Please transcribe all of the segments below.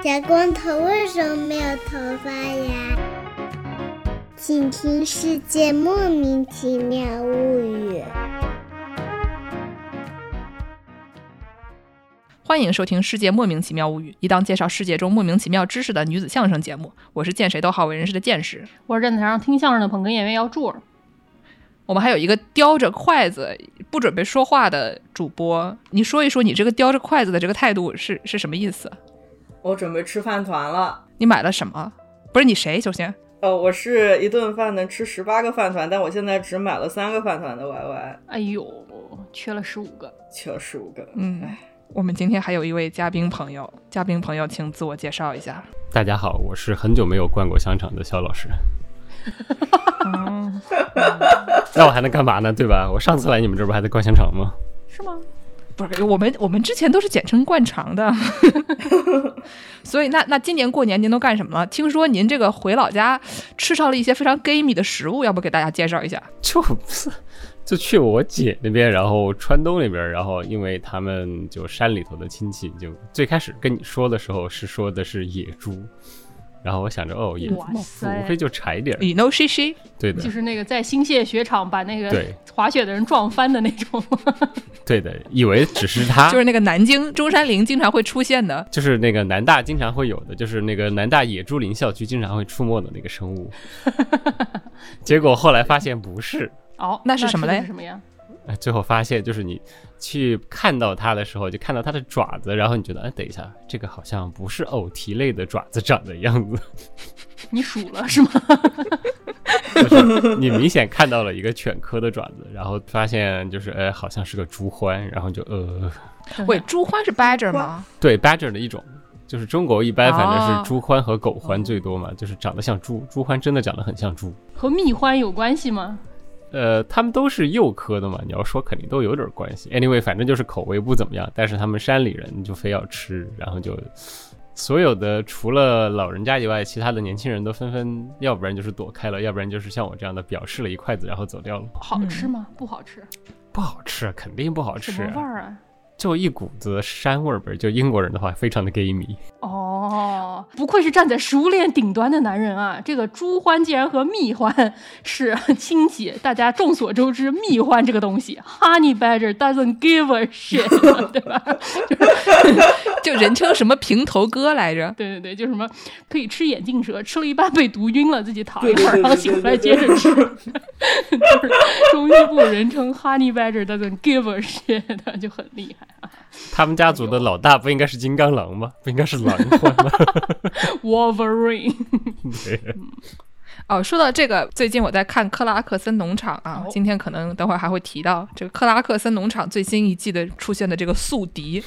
小光头为什么没有头发呀？请听《世界莫名其妙物语》。欢迎收听《世界莫名其妙物语》，一档介绍世界中莫名其妙知识的女子相声节目。我是见谁都好为人师的见识。我是站台上听相声的捧哏演员姚柱。我们还有一个叼着筷子不准备说话的主播，你说一说你这个叼着筷子的这个态度是是什么意思？我准备吃饭团了。你买了什么？不是你谁？首先，呃，我是一顿饭能吃十八个饭团，但我现在只买了三个饭团的 YY。哎呦，缺了十五个，缺了十五个。嗯，我们今天还有一位嘉宾朋友，嘉宾朋友请自我介绍一下。大家好，我是很久没有灌过香肠的肖老师。那我还能干嘛呢？对吧？我上次来你们这不还在灌香肠吗？是吗？不是，我们我们之前都是简称灌肠的。所以那那今年过年您都干什么了？听说您这个回老家吃上了一些非常 gamey 的食物，要不给大家介绍一下？就就去我姐那边，然后川东那边，然后因为他们就山里头的亲戚，就最开始跟你说的时候是说的是野猪。然后我想着，哦，也无非就柴点儿。You know she she，对的，就是那个在新泻雪场把那个滑雪的人撞翻的那种。对的，以为只是他，就是那个南京中山陵经常会出现的，就是那个南大经常会有的，就是那个南大野猪林校区经常会出没的那个生物。结果后来发现不是。哦，那是什么嘞？什么呀？最后发现就是你去看到它的时候，就看到它的爪子，然后你觉得，哎，等一下，这个好像不是偶蹄类的爪子长的样子。你数了是吗？就是你明显看到了一个犬科的爪子，然后发现就是，哎，好像是个猪獾，然后就呃，喂，猪獾是 badger 吗？对，badger 的一种，就是中国一般反正是猪獾和狗獾最多嘛，就是长得像猪，猪獾真的长得很像猪。和蜜獾有关系吗？呃，他们都是幼科的嘛，你要说肯定都有点关系。Anyway，反正就是口味不怎么样，但是他们山里人就非要吃，然后就所有的除了老人家以外，其他的年轻人都纷纷，要不然就是躲开了，要不然就是像我这样的表示了一筷子然后走掉了。好吃吗？不好吃。不好吃，肯定不好吃。什么味儿啊？就一股子膻味儿呗。就英国人的话，非常的 gamy。哦，不愧是站在食物链顶端的男人啊！这个猪獾竟然和蜜獾是亲戚。大家众所周知，蜜獾这个东西，Honey Badger doesn't give a shit，对吧？就是、就人称什么平头哥来着？对对对，就什么可以吃眼镜蛇，吃了一半被毒晕了，自己躺一会儿，然后醒过来接着吃。就是中医部人称 Honey Badger doesn't give a shit，就很厉害啊。他们家族的老大不应该是金刚狼吗？不应该是狼獾吗？Wolverine。对。哦，说到这个，最近我在看克拉克森农场啊，今天可能等会儿还会提到这个克拉克森农场最新一季的出现的这个宿敌，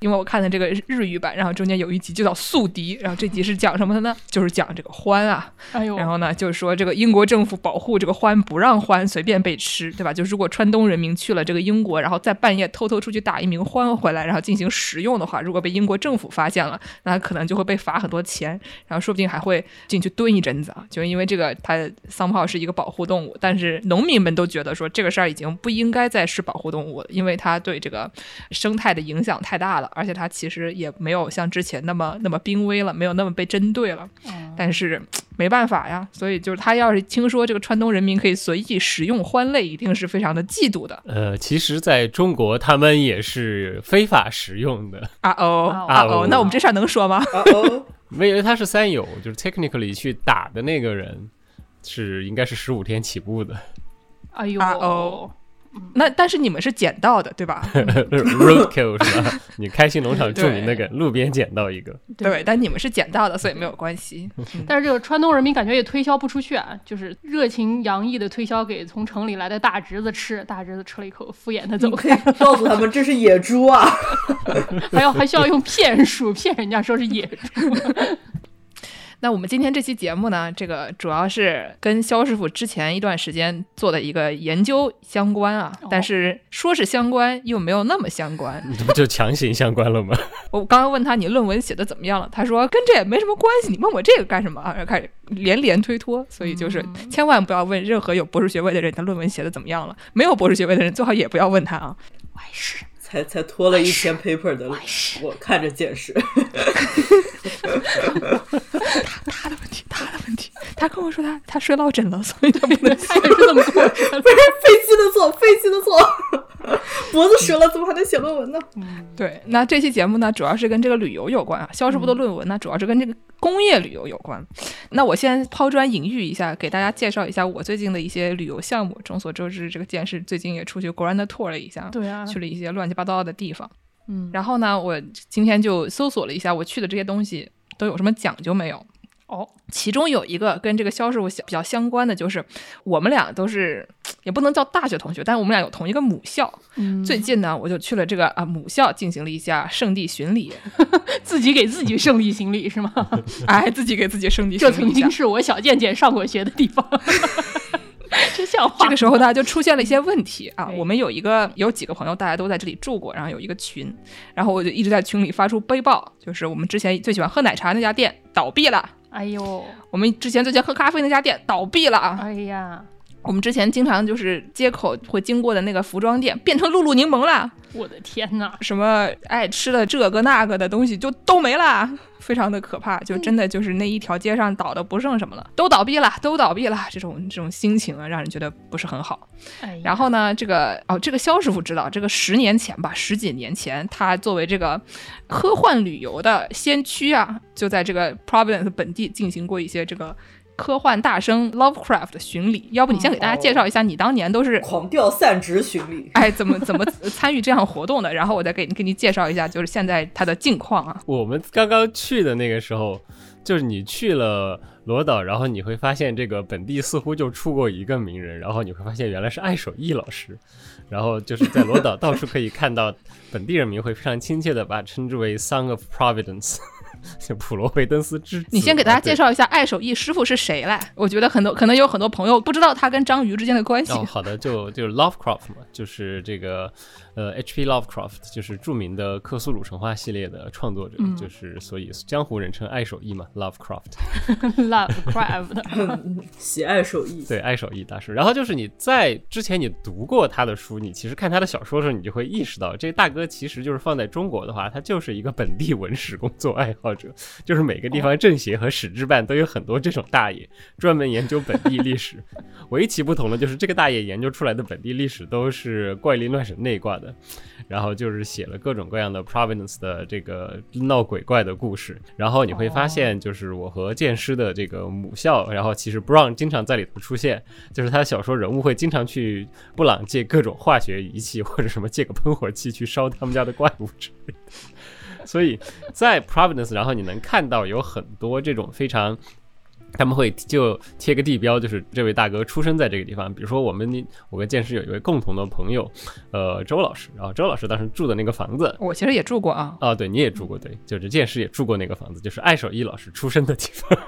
因为我看的这个日语版，然后中间有一集就叫宿敌，然后这集是讲什么的呢？就是讲这个獾啊，哎呦，然后呢就是说这个英国政府保护这个獾，不让獾随便被吃，对吧？就是如果川东人民去了这个英国，然后在半夜偷偷出去打一名獾回来，然后进行食用的话，如果被英国政府发现了，那可能就会被罚很多钱，然后说不定还会进去蹲一阵子啊，就是因为这个。它桑炮是一个保护动物，但是农民们都觉得说这个事儿已经不应该再是保护动物了，因为它对这个生态的影响太大了，而且他其实也没有像之前那么那么濒危了，没有那么被针对了。但是没办法呀，所以就是他要是听说这个川东人民可以随意食用欢类，一定是非常的嫉妒的。呃，其实在中国他们也是非法食用的。啊哦啊哦，那我们这事儿能说吗？啊哦，没有，他是三友，就是 technically 去打的那个人。是应该是十五天起步的，哎呦哦，那但是你们是捡到的对吧？Roadkill 是吧？你开心农场著名那个路边捡到一个，对，但你们是捡到的，所以没有关系。但是这个川东人民感觉也推销不出去啊，就是热情洋溢的推销给从城里来的大侄子吃，大侄子吃了一口，敷衍的走开，告诉他们这是野猪啊，还要还需要用骗术骗人家说是野猪。那我们今天这期节目呢，这个主要是跟肖师傅之前一段时间做的一个研究相关啊，但是说是相关又没有那么相关，你 这不就强行相关了吗？我刚刚问他你论文写的怎么样了，他说跟这也没什么关系，你问我这个干什么啊？然后开始连连推脱，所以就是千万不要问任何有博士学位的人他论文写的怎么样了，没有博士学位的人最好也不要问他啊。我也是。才才拖了一篇 paper 的我看着见识。他跟我说他他睡落枕了，所以他不能 他也是这么跟我说的。不是飞机的错，飞机的错，脖子折了怎么还能写论文呢？对，那这期节目呢，主要是跟这个旅游有关啊。肖师傅的论文呢，主要是跟这个工业旅游有关。那我先抛砖引玉一下，给大家介绍一下我最近的一些旅游项目。众所周知，这个剑士最近也出去 Grand Tour 了一下，对啊，去了一些乱七八糟的地方。嗯，然后呢，我今天就搜索了一下，我去的这些东西都有什么讲究没有？哦，其中有一个跟这个肖师傅比较相关的，就是我们俩都是 也不能叫大学同学，但是我们俩有同一个母校。嗯最近呢，我就去了这个啊母校进行了一下圣地巡礼，自己给自己圣地行礼是吗？哎，自己给自己圣地这曾经。是我小健健上过学的地方，真像话。这个时候呢，就出现了一些问题啊。我们有一个有几个朋友，大家都在这里住过，然后有一个群，然后我就一直在群里发出悲报，就是我们之前最喜欢喝奶茶那家店倒闭了，哎呦，我们之前最喜欢喝咖啡那家店倒闭了啊。哎呀，我们之前经常就是街口会经过的那个服装店变成露露柠檬了，我的天哪！什么爱吃的这个那个的东西就都没了，非常的可怕，就真的就是那一条街上倒的不剩什么了，都倒闭了，都倒闭了，这种这种心情啊，让人觉得不是很好。哎，然后呢，这个哦，这个肖师傅知道，这个十年前吧，十几年前，他作为这个科幻旅游的先驱啊，就在这个 Providence 本地进行过一些这个科幻大生 Lovecraft 的巡礼。要不你先给大家介绍一下，你当年都是狂掉散值巡礼，哎怎么怎么参与这样活动的？然后我再给你给你介绍一下，就是现在它的近况啊。我们刚刚去的那个时候，就是你去了罗岛，然后你会发现这个本地似乎就出过一个名人，然后你会发现原来是艾守义老师，然后就是在罗岛到处可以看到本地人民会非常亲切的把称之为 Song of Providence，就 普罗维登斯之子。你先给大家介绍。一下爱手艺师傅是谁来？我觉得很多可能有很多朋友不知道他跟章鱼之间的关系。哦，好的，就就是 Lovecraft 嘛，就是这个呃 H.P. Lovecraft，就是著名的克苏鲁神话系列的创作者，嗯就是所以江湖人称爱手艺嘛，Lovecraft。Lovecraft，喜爱手艺。对，爱手艺大师。然后就是你在之前你读过他的书，你其实看他的小说的时候，你就会意识到，这大哥其实就是放在中国的话，他就是一个本地文史工作爱好者，就是每个地方政协和史志办都有很多这种大爷，专门研究本地历史。唯其不同的就是这个大爷研究出来的本地历史都是怪力乱神内挂的，然后就是写了各种各样的 Providence 的这个闹鬼怪的故事。然后你会发现，就是我和剑师的这个母校，然后其实 Brown 经常在里头出现，就是他小说人物会经常去布朗借各种化学仪器或者什么借个喷火器去烧他们家的怪物之类的。所以在 Providence，然后你能看到有很多这种非常。他们会就贴个地标，就是这位大哥出生在这个地方。比如说，我们我跟剑师有一位共同的朋友，呃，周老师。然后周老师当时住的那个房子，我其实也住过啊，啊，对，你也住过，对，就是剑师也住过那个房子，就是艾守义老师出生的地方。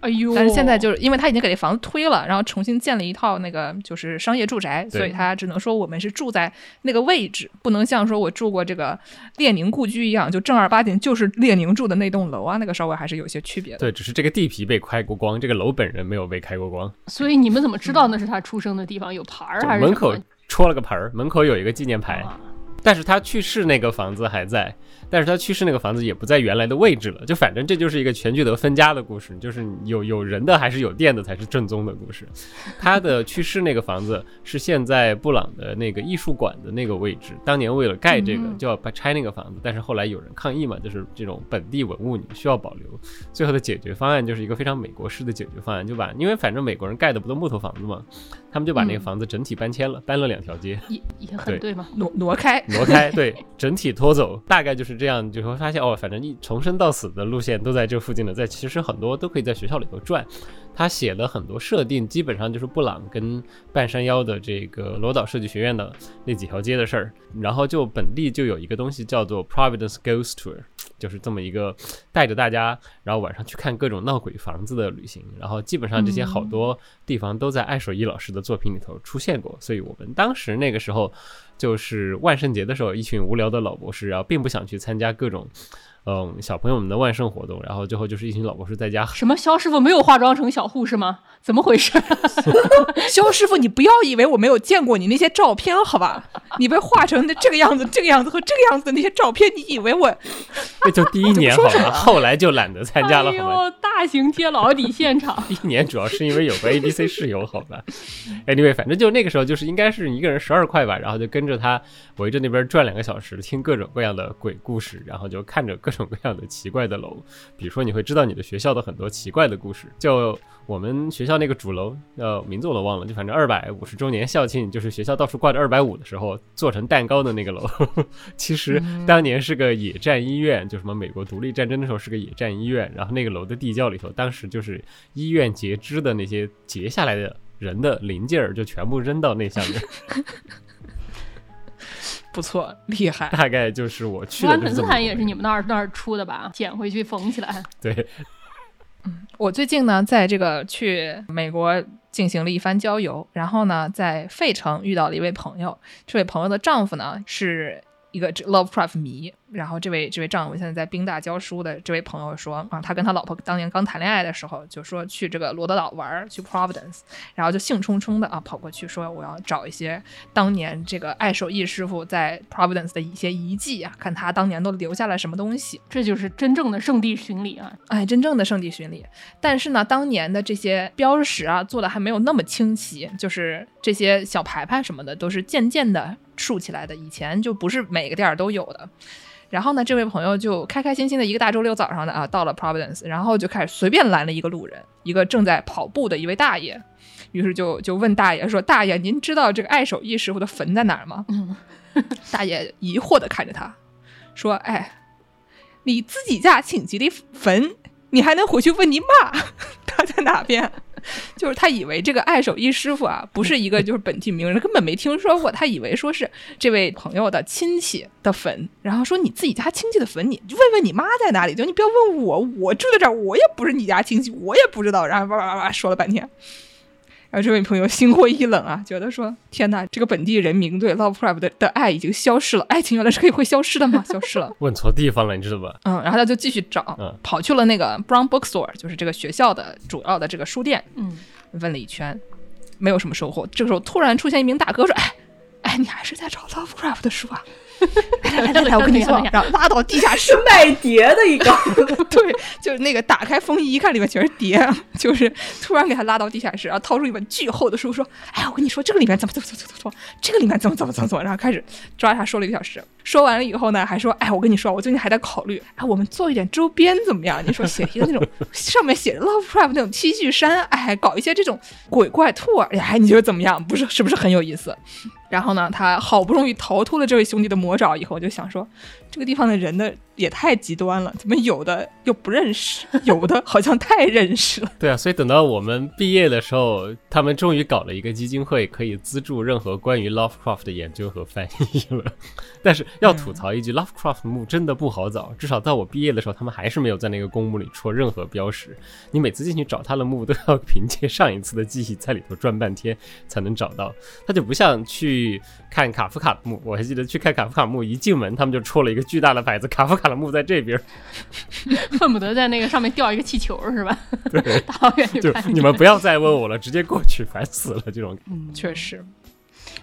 哎呦，但是现在就是因为他已经给这房子推了，然后重新建了一套那个就是商业住宅，所以他只能说我们是住在那个位置，不能像说我住过这个列宁故居一样，就正儿八经就是列宁住的那栋楼啊，那个稍微还是有些区别的。对，只是这个地皮被开过光，这个楼本人没有被开过光。所以你们怎么知道那是他出生的地方？有牌儿还是门口戳了个牌儿，门口有一个纪念牌，啊但是他去世那个房子还在，但是他去世那个房子也不在原来的位置了。就反正这就是一个全聚德分家的故事，就是有有人的还是有店的才是正宗的故事。他的去世那个房子是现在布朗的那个艺术馆的那个位置，当年为了盖这个嗯就要把拆那个房子，但是后来有人抗议嘛，就是这种本地文物你需要保留。最后的解决方案就是一个非常美国式的解决方案，就把因为反正美国人盖的不都木头房子嘛，他们就把那个嗯房子整体搬迁了，搬了两条街。也也很对嘛。挪挪开，挪开，对，整体拖走，大概就是这样。你就会发现哦，反正你从生到死的路线都在这附近的，在其实很多都可以在学校里头转。他写了很多设定，基本上就是布朗跟半山腰的这个罗岛设计学院的那几条街的事儿。然后就本地就有一个东西叫做 Providence Ghost Tour，就是这么一个 带着大家，然后晚上去看各种闹鬼房子的旅行。然后基本上这些好多地方都在艾守义老师的作品里头出现过，所以我们当时那个时候。就是万圣节的时候，一群无聊的老博士，然后并不想去参加各种，嗯小朋友们的万圣活动，然后最后就是一群老博士在家什么肖师傅没有化妆成小护士吗？怎么回事？肖师傅，你不要以为我没有见过你那些照片，好吧？你被画成的这个样子、这个样子和这个样子的那些照片，你以为我那就第一年好吧，后来就懒得参加了哎好吧。呦，大型揭老底现场，第一年主要是因为有个 A B C 室友，好吧。Anyway，反正就那个时候就是应该是一个人十二块吧，然后就跟着他围着那边转两个小时，听各种各样的鬼故事，然后就看着各种各样的奇怪的楼。比如说你会知道你的学校的很多奇怪的故事，就我们学校那个主楼，呃，名字我都忘了，就反正二百五十周年校庆，就是学校到处挂着二百五的时候做成蛋糕的那个楼，其实当年是个野战医院，就什么美国独立战争的时候是个野战医院，然后那个楼的地窖里头，当时就是医院截肢的那些截下来的人的零件儿，就全部扔到那下面，不错，厉害。大概就是我去斯坦也是你们那儿那儿出的吧？捡回去缝起来。对，我最近呢，在这个去美国进行了一番郊游，然后呢，在费城遇到了一位朋友。这位朋友的丈夫呢，是一个 Lovecraft 迷。然后这位这位丈夫现在在宾大教书的这位朋友说啊，他跟他老婆当年刚谈恋爱的时候，就说去这个罗德岛玩儿，去 Providence，然后就兴冲冲的啊跑过去说我要找一些当年这个爱手艺师傅在 Providence 的一些遗迹啊，看他当年都留下了什么东西。这就是真正的圣地巡礼啊！哎，真正的圣地巡礼。但是呢，当年的这些标识啊，做的还没有那么清晰，就是这些小牌牌什么的，都是渐渐的竖起来的。以前就不是每个店儿都有的。然后呢，这位朋友就开开心心的一个大周六早上的啊，到了 Providence，然后就开始随便拦了一个路人，一个正在跑步的一位大爷，于是就就问大爷说：“大爷，您知道这个爱手艺师傅的坟在哪儿吗？”嗯，大爷疑惑的看着他，说：“哎，你自己家亲戚的坟，你还能回去问你妈他在哪边？” 就是他以为这个爱手艺师傅啊，不是一个就是本地名人，根本没听说过。他以为说是这位朋友的亲戚的坟，然后说你自己家亲戚的坟，你就问问你妈在哪里，就你不要问我，我住在这儿，我也不是你家亲戚，我也不知道。然后叭叭叭叭说了半天。然后这位朋友心灰意冷啊，觉得说：“天哪，这个本地人民对 Lovecraft 的的爱已经消失了，爱情原来是可以会消失的吗？消失了。问错地方了，你知道吧？嗯，然后他就继续找，嗯跑去了那个 Brown Bookstore，就是这个学校的主要的这个书店，嗯，问了一圈，没有什么收获。这个时候突然出现一名大哥说：“哎，哎，你还是在找 Lovecraft 的书啊？来来来来，我跟你说，然后拉到地下室是，卖碟的一个，对，就是那个打开封衣一看，里面全是碟，就是突然给他拉到地下室，然后掏出一本巨厚的书，说：“哎，我跟你说，这个里面怎么怎么怎么怎么怎么，这个里面怎么怎么怎么怎么。”然后开始抓他说了一个小时，说完了以后呢，还说：“哎，我跟你说，我最近还在考虑，哎，我们做一点周边怎么样？你说写一个那种上面写着 Lovecraft 那种 T 恤衫，哎，搞一些这种鬼怪兔儿，哎，你觉得怎么样？不是是不是很有意思？”然后呢，他好不容易逃脱了这位兄弟的魔爪以后，就想说，这个地方的人呢也太极端了，怎么有的又不认识，有的好像太认识了。对啊，所以等到我们毕业的时候，他们终于搞了一个基金会，可以资助任何关于 Lovecraft 的研究和翻译了。但是要吐槽一句、l o v e c r a f t 墓真的不好找，至少到我毕业的时候，他们还是没有在那个公墓里戳任何标识。你每次进去找他的墓，都要凭借上一次的记忆在里头转半天才能找到。他就不像去看卡夫卡的墓，我还记得去看卡夫卡墓，一进门他们就戳了一个巨大的牌子，卡夫卡的墓在这边。恨不得在那个上面吊一个气球是吧？对，大老远就你们不要再问我了，直接过去，烦死了这种。嗯，确实。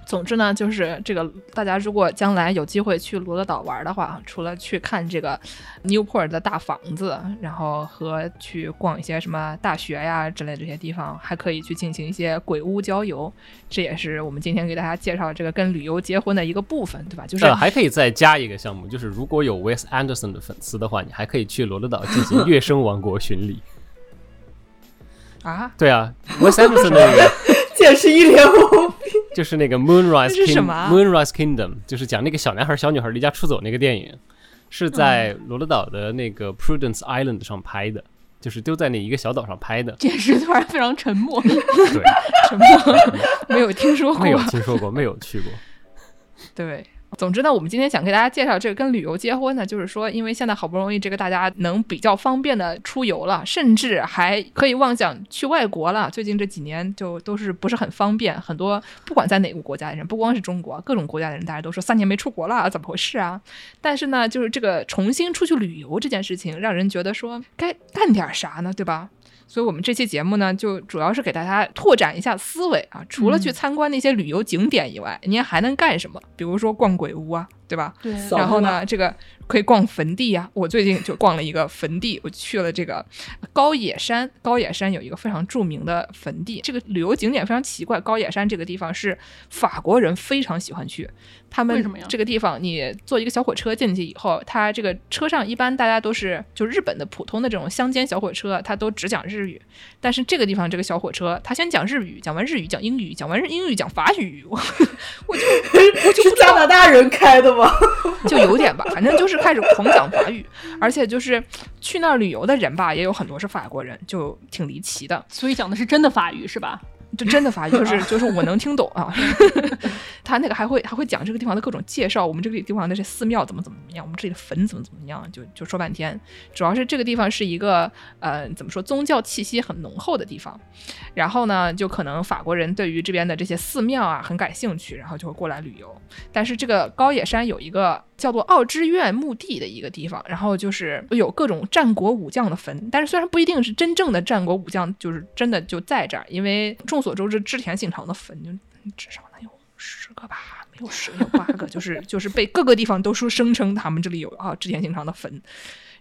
总之呢，就是这个，大家如果将来有机会去罗德岛玩的话，除了去看这个 Newport 的大房子，然后和去逛一些什么大学呀之类这些地方，还可以去进行一些鬼屋郊游。这也是我们今天给大家介绍这个跟旅游结婚的一个部分，对吧？就是呃，还可以再加一个项目，就是如果有 Wes Anderson 的粉丝的话，你还可以去罗德岛进行月升王国巡礼。啊，对啊，Wes Anderson 那个 解释一脸懵逼。就是那个 Moonrise Kingdom，、啊、Moonrise Kingdom，就是讲那个小男孩小女孩离家出走那个电影，是在罗德岛的那个 Prudence Island 上拍的，就是丢在那一个小岛上拍的。这时突然非常沉默。对，沉默没有听说过？没有听说过，没有去过。对总之呢，我们今天想给大家介绍这个跟旅游结婚呢，就是说，因为现在好不容易这个大家能比较方便的出游了，甚至还可以妄想去外国了。最近这几年就都是不是很方便，很多不管在哪个国家的人，不光是中国，各种国家的人，大家都说三年没出国了，怎么回事啊？但是呢，就是这个重新出去旅游这件事情，让人觉得说该干点啥呢，对吧？所以，我们这期节目呢，就主要是给大家拓展一下思维啊。除了去参观那些旅游景点以外，您还能干什么？比如说逛鬼屋啊，对吧？对。然后呢，这个可以逛坟地呀。我最近就逛了一个坟地，我去了这个高野山。高野山有一个非常著名的坟地，这个旅游景点非常奇怪。高野山这个地方是法国人非常喜欢去。他们这个地方，你坐一个小火车进去以后，它这个车上一般大家都是就日本的普通的这种乡间小火车，它都只讲日语。但是这个地方这个小火车，它先讲日语，讲完日语讲英语，讲完日英语讲法语。我我就我就不加拿大人开的吗？就有点吧，反 正就是开始狂讲法语，而且就是去那儿旅游的人吧，也有很多是法国人，就挺离奇的。所以讲的是真的法语是吧？就真的法语，就是 就是我能听懂啊。他那个还会还会讲这个地方的各种介绍，我们这个地方的这寺庙怎么怎么样，我们这里的坟怎么怎么样，就就说半天。主要是这个地方是一个呃怎么说宗教气息很浓厚的地方，然后呢，就可能法国人对于这边的这些寺庙啊很感兴趣，然后就会过来旅游。但是这个高野山有一个叫做奥之院墓地的一个地方，然后就是有各种战国武将的坟，但是虽然不一定是真正的战国武将，就是真的就在这儿，因为众所周知织田信长的坟就至少能有。十个吧，没有十，有八个，就是就是被各个地方都说声称他们这里有啊织田信长的坟。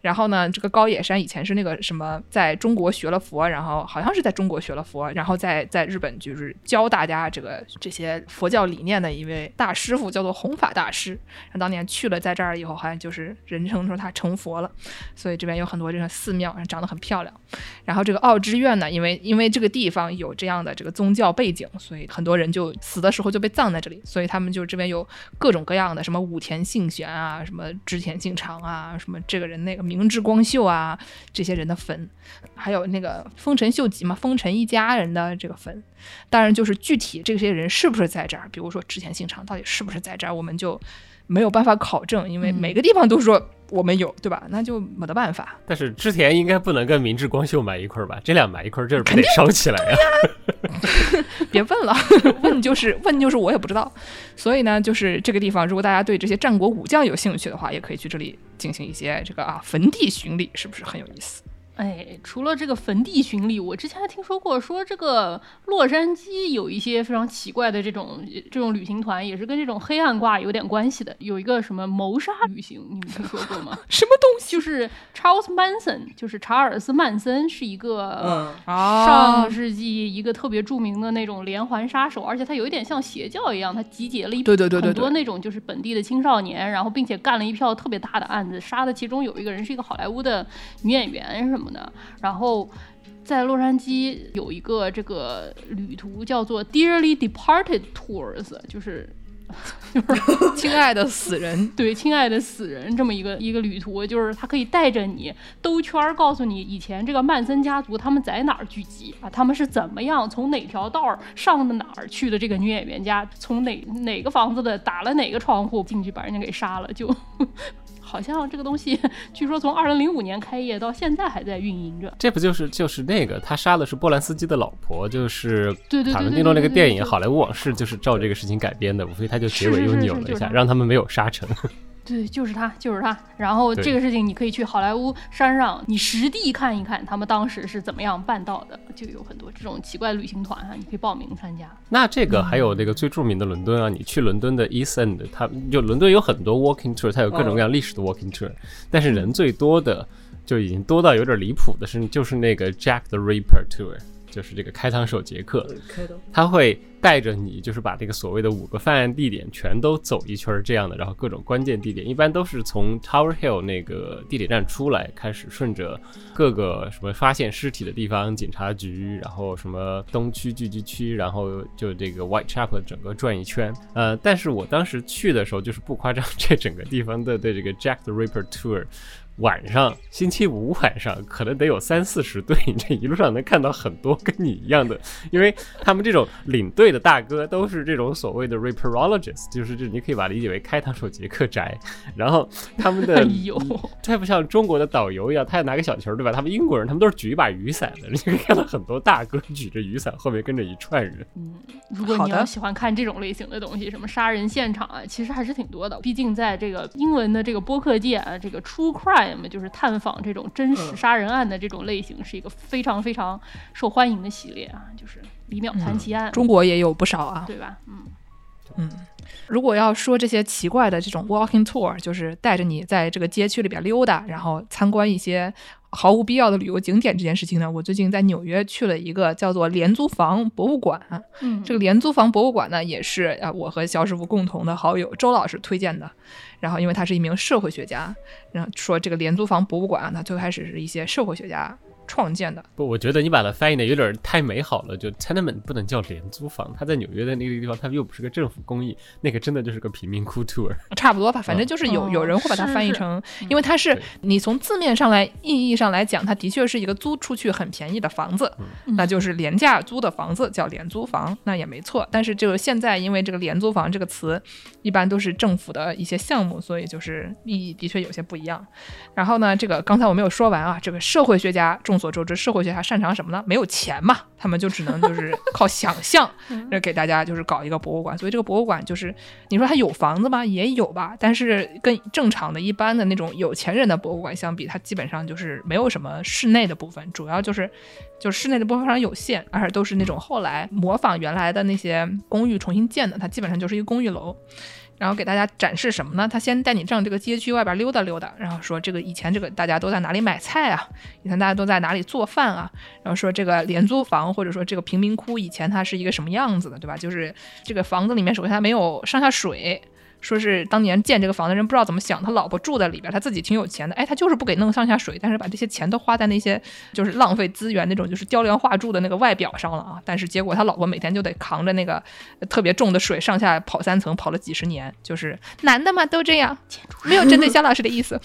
然后呢，这个高野山以前是那个什么，在中国学了佛，然后好像是在中国学了佛，然后在在日本就是教大家这个这些佛教理念的一位大师傅，叫做弘法大师。他当年去了在这儿以后，好像就是人称说他成佛了。所以这边有很多这个寺庙，长得很漂亮。然后这个奥之院呢，因为因为这个地方有这样的这个宗教背景，所以很多人就死的时候就被葬在这里。所以他们就这边有各种各样的什么武田信玄啊，什么织田信长啊，什么这个人那个。明治光秀啊，这些人的坟，还有那个丰臣秀吉嘛，丰臣一家人的这个坟，当然就是具体这些人是不是在这儿，比如说织田信长到底是不是在这儿，我们就没有办法考证，因为每个地方都说我们有，对吧？那就没得办法。但是织田应该不能跟明治光秀埋一块儿吧？这俩埋一块儿，这不得烧起来呀？别问了，问就是问就是我也不知道。所以呢，就是这个地方，如果大家对这些战国武将有兴趣的话，也可以去这里。进行一些这个啊坟地巡礼，是不是很有意思？哎，除了这个坟地巡礼，我之前还听说过，说这个洛杉矶有一些非常奇怪的这种这种旅行团，也是跟这种黑暗挂有点关系的。有一个什么谋杀旅行，你们听说过吗？什么东西？就是 Charles Manson，就是查尔斯曼森，是一个上世纪一个特别著名的那种连环杀手，而且他有一点像邪教一样，他集结了一对对对很多那种就是本地的青少年，然后并且干了一票特别大的案子，杀的其中有一个人是一个好莱坞的女演员什么。的，然后在洛杉矶有一个这个旅途叫做 Dearly Departed Tours，就是 就是 亲爱的死人，对，亲爱的死人这么一个一个旅途，就是他可以带着你兜圈儿，告诉你以前这个曼森家族他们在哪儿聚集啊，他们是怎么样从哪条道儿上的哪儿去的这个女演员家，从哪哪个房子的打了哪个窗户进去把人家给杀了就。好像这个东西，据说从二零零五年开业到现在还在运营着。这不就是就是那个他杀的是波兰斯基的老婆，就是对对塔伦蒂诺那个电影《好莱坞往事》就是照这个事情改编的，无非他就结尾又扭了一下，让他们没有杀成。对，就是他，就是他。然后这个事情，你可以去好莱坞山上，你实地看一看他们当时是怎么样办到的。就有很多这种奇怪旅行团啊，你可以报名参加。那这个还有那个最著名的伦敦啊，你去伦敦的 East End，它就伦敦有很多 walking tour，它有各种各样历史的 walking tour，但是人最多的就已经多到有点离谱的是，就是那个 Jack the Ripper tour。就是这个开膛手杰克，他会带着你，就是把这个所谓的五个犯案地点全都走一圈儿这样的，然后各种关键地点，一般都是从 Tower Hill 那个地铁站出来，开始顺着各个什么发现尸体的地方，警察局，然后什么东区聚集区，然后就这个 Whitechapel 整个转一圈。呃，但是我当时去的时候，就是不夸张，这整个地方的对这个 Jack the Ripper Tour。晚上，星期五晚上可能得有三四十队，你这一路上能看到很多跟你一样的，因为他们这种领队的大哥都是这种所谓的 reparologist，就是这你可以把它理解为开膛手杰克宅。然后他们的 哎呦，太不像中国的导游一样，他要拿个小球，对吧？他们英国人他们都是举一把雨伞的，你可以看到很多大哥举着雨伞，后面跟着一串人。嗯如果你要喜欢看这种类型的东西，什么杀人现场啊，其实还是挺多的。毕竟在这个英文的这个播客界啊，这个 true crime 就是探访这种真实杀人案的这种类型，是一个非常非常受欢迎的系列啊，就是李淼谈奇案，中国也有不少啊。对吧？嗯嗯，如果要说这些奇怪的这种 walking tour，就是带着你在这个街区里边溜达，然后参观一些毫无必要的旅游景点这件事情呢，我最近在纽约去了一个叫做廉租房博物馆。嗯这个廉租房博物馆呢，也是啊我和肖师傅共同的好友周老师推荐的。然后，因为他是一名社会学家，然后说这个廉租房博物馆啊，它最开始是一些社会学家创建的。不，我觉得你把它翻译的有点太美好了，就 tenement 不能叫廉租房，它在纽约的那个地方，它又不是个政府公益，那个真的就是个贫民窟 tour。差不多吧，反正就是有、哦有人会把它翻译成，因为它是对你从字面上来意义上来讲，它的确是一个租出去很便宜的房子，嗯那就是廉价租的房子叫廉租房，那也没错。但是就是现在因为这个廉租房这个词，一般都是政府的一些项目，所以就是意义的确有些不一样。然后呢，这个刚才我没有说完啊，这个社会学家众所周知，社会学家擅长什么呢？没有钱嘛，他们就只能就是 靠想象，呃给大家就是搞一个博物馆。所以这个博物馆就是你说它有房子吗？也有吧，但是跟正常的一般的那种有钱人的博物馆相比，它基本上就是没有什么室内的部分，主要就是就是室内的部分非常有限，而且都是那种后来模仿原来的那些公寓重新建的，它基本上就是一个公寓楼。然后给大家展示什么呢？他先带你上这个街区外边溜达溜达，然后说这个以前这个大家都在哪里买菜啊？以前大家都在哪里做饭啊？然后说这个廉租房或者说这个贫民窟以前它是一个什么样子的，对吧？就是这个房子里面首先它没有上下水。说是当年建这个房的人不知道怎么想，他老婆住在里边，他自己挺有钱的，哎，他就是不给弄上下水，但是把这些钱都花在那些就是浪费资源那种就是雕梁画柱的那个外表上了啊。但是结果他老婆每天就得扛着那个特别重的水上下跑三层，跑了几十年，就是男的嘛都这样，没有针对肖老师的意思。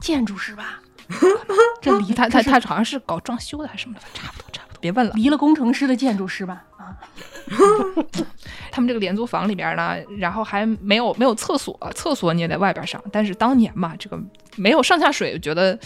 建筑师吧，这离他他他好像是搞装修的还是什么的，差不多差不多，别问了。离了工程师的建筑师吧，他们这个廉租房里边呢，然后还没有没有厕所，厕所你也在外边上。但是当年嘛，这个没有上下水，我觉得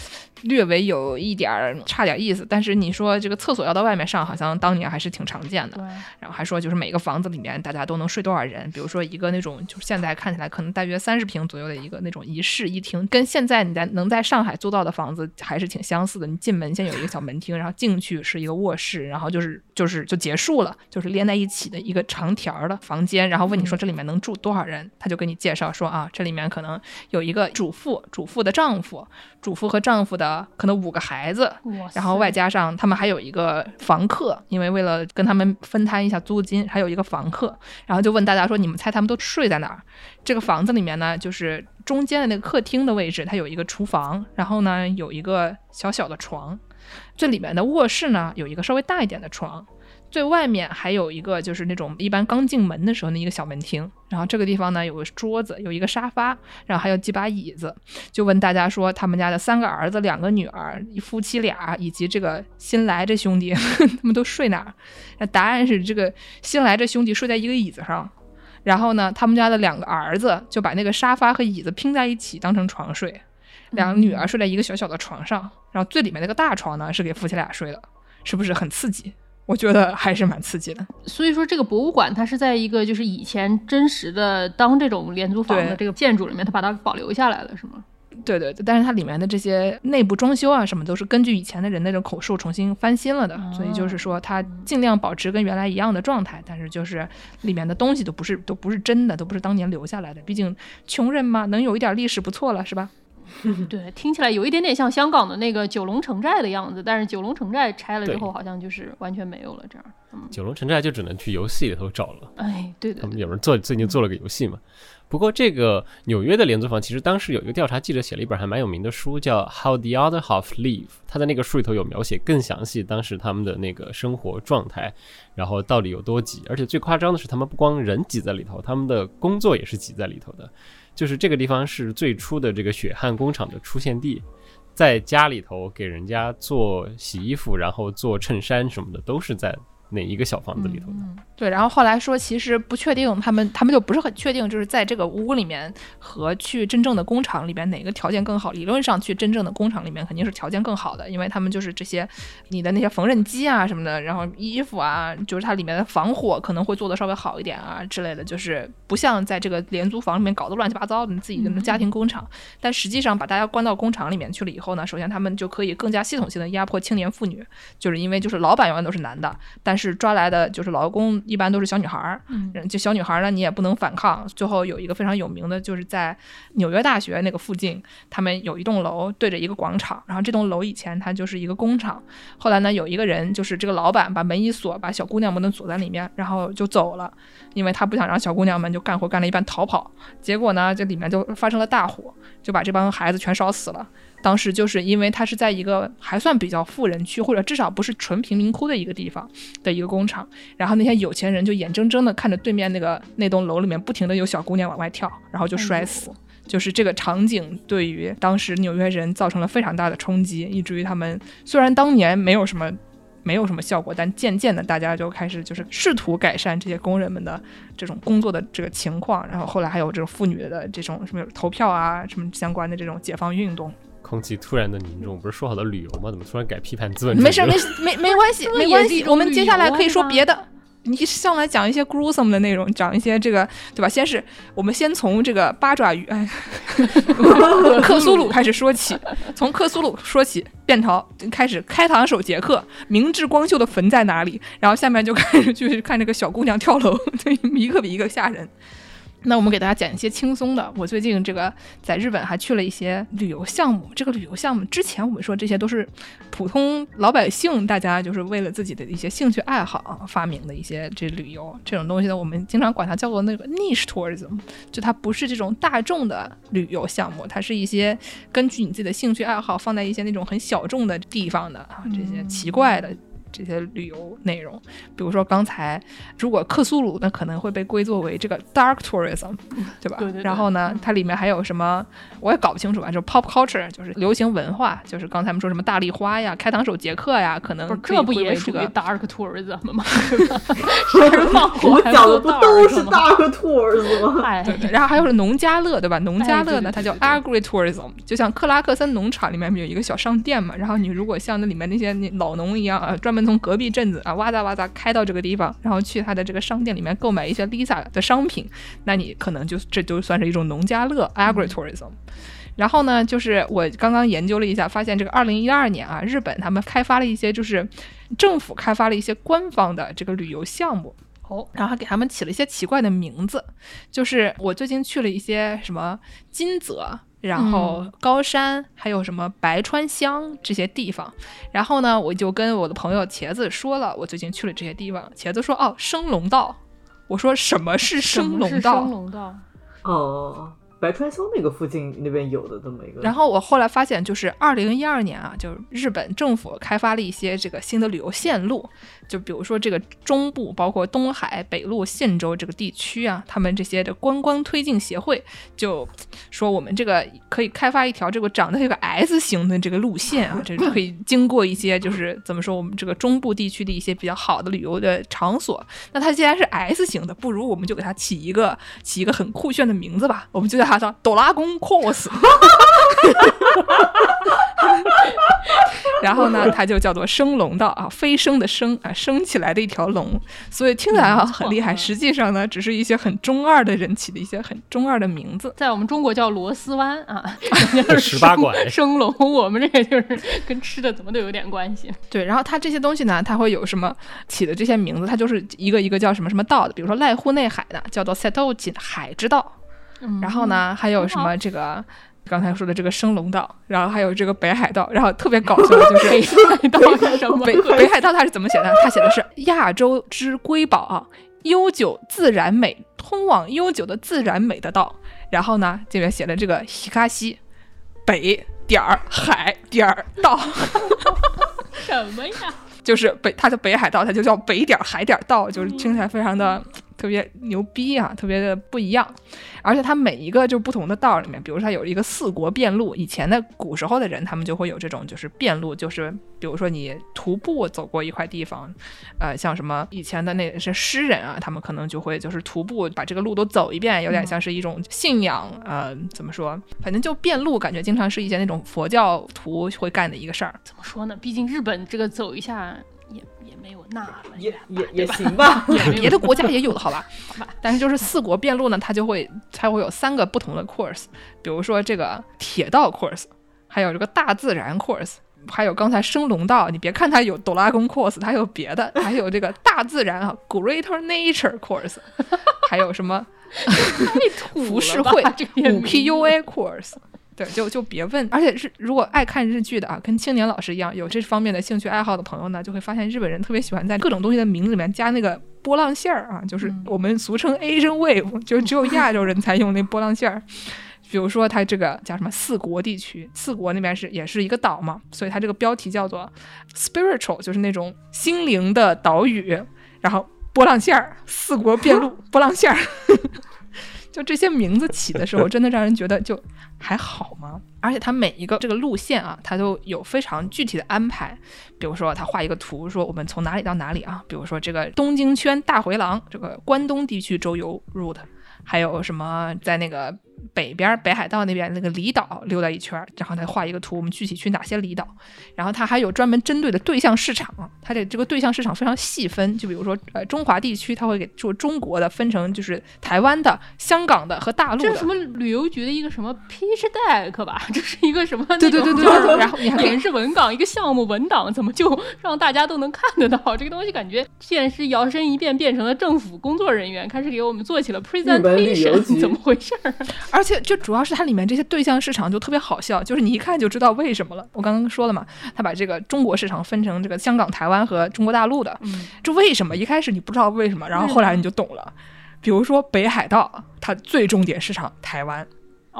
略微有一点儿差点意思。但是你说这个厕所要到外面上，好像当年还是挺常见的。对，然后还说就是每个房子里面大家都能睡多少人，比如说一个那种就是现在看起来可能大约三十平左右的一个那种一室一厅，跟现在你在能在上海租到的房子还是挺相似的。你进门先有一个小门厅，然后进去是一个卧室，然后就是就是就结束了，就是连在一起的一个长条儿的房间。然后问你说这里面能住多少人，他就给你介绍说啊，这里面可能有一个主妇、主妇的丈夫、主妇和丈夫的可能五个孩子，然后外加上他们还有一个房客，因为为了跟他们分摊一下租金，还有一个房客。然后就问大家说：“你们猜他们都睡在哪儿？”这个房子里面呢，就是中间的那个客厅的位置，它有一个厨房，然后呢有一个小小的床，最里面的卧室呢有一个稍微大一点的床。最外面还有一个，就是那种一般刚进门的时候那一个小门厅，然后这个地方呢有个桌子，有一个沙发，然后还有几把椅子，就问大家说，他们家的三个儿子、两个女儿，夫妻俩，以及这个新来这兄弟，他们都睡哪儿？那答案是这个新来这兄弟睡在一个椅子上，然后呢，他们家的两个儿子就把那个沙发和椅子拼在一起当成床睡，两个女儿睡在一个小小的床上，然后最里面那个大床呢是给夫妻俩睡的，是不是很刺激？我觉得还是蛮刺激的。所以说，这个博物馆它是在一个就是以前真实的当这种廉租房的这个建筑里面，它把它保留下来了，是吗？对对对，但是它里面的这些内部装修啊什么，都是根据以前的人的这种口述重新翻新了的，所以就是说它尽量保持跟原来一样的状态，但是就是里面的东西都不是都不是真的，都不是当年留下来的，毕竟穷人嘛，能有一点历史不错了，是吧？对，听起来有一点点像香港的那个九龙城寨的样子，但是九龙城寨拆了之后，好像就是完全没有了这样。嗯，九龙城寨就只能去游戏里头找了。哎，对对对，他们有人做最近做了个游戏嘛。不过这个纽约的廉租房，其实当时有一个调查记者写了一本还蛮有名的书，叫《How the Other Half Live》。他在那个书里头有描写更详细当时他们的那个生活状态，然后到底有多挤。而且最夸张的是，他们不光人挤在里头，他们的工作也是挤在里头的。就是这个地方是最初的这个血汗工厂的出现地，在家里头给人家做洗衣服，然后做衬衫什么的，都是在哪一个小房子里头的。对，然后后来说，其实不确定，他们他们就不是很确定，就是在这个屋里面和去真正的工厂里面哪个条件更好。理论上去真正的工厂里面肯定是条件更好的，因为他们就是这些你的那些缝纫机啊什么的，然后衣服啊，就是它里面的防火可能会做的稍微好一点啊之类的，就是不像在这个廉租房里面搞得乱七八糟的你自己的家庭工厂。但实际上把大家关到工厂里面去了以后呢，首先他们就可以更加系统性的压迫青年妇女，就是因为就是老板永远都是男的，但是抓来的就是劳工一般都是小女孩儿，嗯就小女孩儿呢你也不能反抗。最后有一个非常有名的，就是在纽约大学那个附近，他们有一栋楼对着一个广场，然后这栋楼以前它就是一个工厂，后来呢有一个人就是这个老板把门一锁，把小姑娘们都锁在里面，然后就走了，因为他不想让小姑娘们就干活干了一半逃跑。结果呢这里面就发生了大火，就把这帮孩子全烧死了。当时就是因为他是在一个还算比较富人区，或者至少不是纯贫民窟的一个地方的一个工厂，然后那些有钱人就眼睁睁的看着对面那个那栋楼里面不停的有小姑娘往外跳，然后就摔死。就是这个场景对于当时纽约人造成了非常大的冲击，以至于他们虽然当年没有什么没有什么效果，但渐渐的大家就开始就是试图改善这些工人们的这种工作的这个情况，然后后来还有这种妇女的这种什么投票啊什么相关的这种解放运动。空气突然的凝重，不是说好的旅游吗？怎么突然改批判资本主义了？没事没事没没关系没关系，我们接下来可以说别的。你上来讲一些 gruesome 的内容，讲一些这个，对吧？先是我们先从这个八爪鱼，哎，克苏鲁开始说起，从克苏鲁说起，便逃开始开膛手杰克，明智光秀的坟在哪里？然后下面就开始去看这个小姑娘跳楼，对，一个比一个吓人。那我们给大家讲一些轻松的。我最近这个在日本还去了一些旅游项目。这个旅游项目之前我们说这些都是普通老百姓，大家就是为了自己的一些兴趣爱好啊发明的一些这旅游这种东西呢，我们经常管它叫做那个 niche tourism，就它不是这种大众的旅游项目，它是一些根据你自己的兴趣爱好放在一些那种很小众的地方的啊这些奇怪的。这些旅游内容，比如说刚才，如果克苏鲁那可能会被归作为这个 dark tourism，对吧？对对对然后呢，它里面还有什么，我也搞不清楚啊，就是 pop culture，就是流行文化，就是刚才我们说什么大丽花呀、开膛手杰克呀，可能不是可以这不也属于归为这个 dark tourism 吗？我还讲的不都是吗？Dark Tours 吗？哎，对对，然后还有是农家乐，对吧？农家乐呢，哎对对它叫对对 agritourism，就像克拉克森农场里面有一个小商店嘛，然后你如果像那里面那些那老农一样啊，专门从隔壁镇子啊哇哒哇哒开到这个地方，然后去他的这个商店里面购买一些 Lisa 的商品，那你可能就这就算是一种农家乐 agritourism。然后呢，就是我刚刚研究了一下，发现这个二零一二年啊，日本他们开发了一些，就是政府开发了一些官方的这个旅游项目。哦，然后还给他们起了一些奇怪的名字，就是我最近去了一些什么金泽，然后高山，还有什么白川乡这些地方。然后呢，我就跟我的朋友茄子说了，我最近去了这些地方。茄子说：“哦，升龙道。”我说：“什么是什么是升龙道？”升龙道，哦，白川乡那个附近那边有的这么一个，然后我后来发现，就是二零一二年啊，就是日本政府开发了一些这个新的旅游线路，就比如说这个中部，包括东海、北陆、信州这个地区啊，他们这些的观光推进协会就说，我们这个可以开发一条这个长得这个 S 型的这个路线啊，这个可以 经过一些就是怎么说，我们这个中部地区的一些比较好的旅游的场所。那它既然是 S 型的，不如我们就给它起一个起一个很酷炫的名字吧，我们就叫它叫哆啦宫 cos。然后呢，它就叫做升龙道啊，飞升的升啊，升起来的一条龙，所以听起来啊很厉害，实际上呢，只是一些很中二的人起的一些很中二的名字。在我们中国叫螺丝湾啊，十八馆 升龙，我们这个就是跟吃的怎么都有点关系。对，然后它这些东西呢，它会有什么起的这些名字，它就是一个一个叫什么什么道的，比如说濑户内海的叫做 Setochi 海之道，嗯然后呢，还有什么这个。刚才说的这个升龙道，然后还有这个北海道，然后特别搞笑的 就是北海道是什么？北北海道它是怎么写的？它写的是亚洲之瑰宝啊，悠久自然美，通往悠久的自然美的道。然后呢，这边写的这个西卡西北点儿海点儿道，什么呀？就是北，它叫北海道，它就叫北点儿海点儿道，就是听起来非常的特别牛逼啊，特别的不一样。而且它每一个就不同的道里面，比如说它有一个四国遍路，以前的古时候的人，他们就会有这种就是遍路，就是比如说你徒步走过一块地方，呃，像什么以前的那些诗人啊，他们可能就会就是徒步把这个路都走一遍，有点像是一种信仰，呃，怎么说？反正就遍路，感觉经常是一些那种佛教徒会干的一个事儿。怎么说呢？毕竟日本这个走一下没有那么也远也也行吧。也 别的国家也有的，好吧？但是就是四国遍路呢，它就会它会有三个不同的 course，比如说这个铁道 course，还有这个大自然 course。还有刚才升龙道，你别看它有哆啦 A 梦 course，它有别的，还有这个大自然啊，Greater Nature course，还有什么土了吧浮世绘五 PUA course。对，就就别问，而且是如果爱看日剧的啊，跟青年老师一样有这方面的兴趣爱好的朋友呢，就会发现日本人特别喜欢在各种东西的名字里面加那个波浪线儿啊，就是我们俗称 Asian wave，就只有亚洲人才用那波浪线儿。比如说，它这个叫什么四国地区，四国那边是也是一个岛嘛，所以它这个标题叫做 spiritual，就是那种心灵的岛屿，然后波浪线儿，四国遍路 波浪线儿。就这些名字起的时候，真的让人觉得就还好吗？而且它每一个这个路线啊，它都有非常具体的安排。比如说，他画一个图，说我们从哪里到哪里啊？比如说这个东京圈大回廊，这个关东地区周游 route，还有什么在那个北边北海道那边那个离岛溜达一圈儿，然后他画一个图，我们具体去哪些离岛。然后他还有专门针对的对象市场，它这这个对象市场非常细分，就比如说呃中华地区，它会给就中国的分成就是台湾的、香港的和大陆的这是什。么旅游局的一个什么 pitch deck 吧？这是一个什么那对对对对对，然后你还可以演示文档一个项目文档，怎么就让大家都能看得到？这个东西感觉现在是摇身一变变成了政府工作人员，开始给我们做起了 presentation，怎么回事儿？而且就主要是它里面这些对象市场就特别好笑，就是你一看就知道为什么了。我刚刚说了嘛，他把这个中国市场分成这个香港、台湾和中国大陆的，嗯，这为什么？一开始你不知道为什么，然后后来你就懂了。比如说北海道，它最重点市场台湾，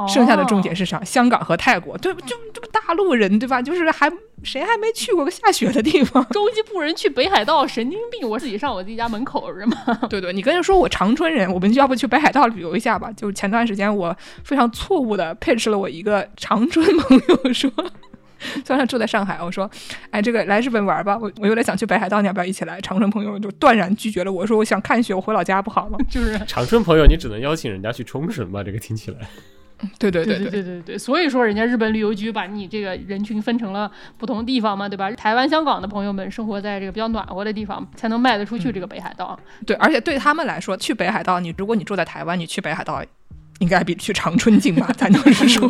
剩下的重点是啥香港和泰国，对，就这个大陆人对吧？就是还谁还没去过个下雪的地方？中西部人去北海道，神经病！我自己上我自己家门口是吗？对对，你跟人说我长春人，我们就要不去北海道旅游一下吧？就是前段时间我非常错误的 pitch 了我一个长春朋友说。虽然他住在上海，我说，哎，这个来日本玩吧，我我有点想去北海道，你要不要一起来？长春朋友就断然拒绝了我，说我想看雪，我回老家不好吗？就是长春朋友，你只能邀请人家去冲绳吧？这个听起来，对对对对对对对，所以说人家日本旅游局把你这个人群分成了不同地方嘛，对吧？台湾、香港的朋友们生活在这个比较暖和的地方，才能卖得出去这个北海道。对，而且对他们来说，去北海道，你如果你住在台湾，你去北海道应该比去长春近吧？咱就 是说，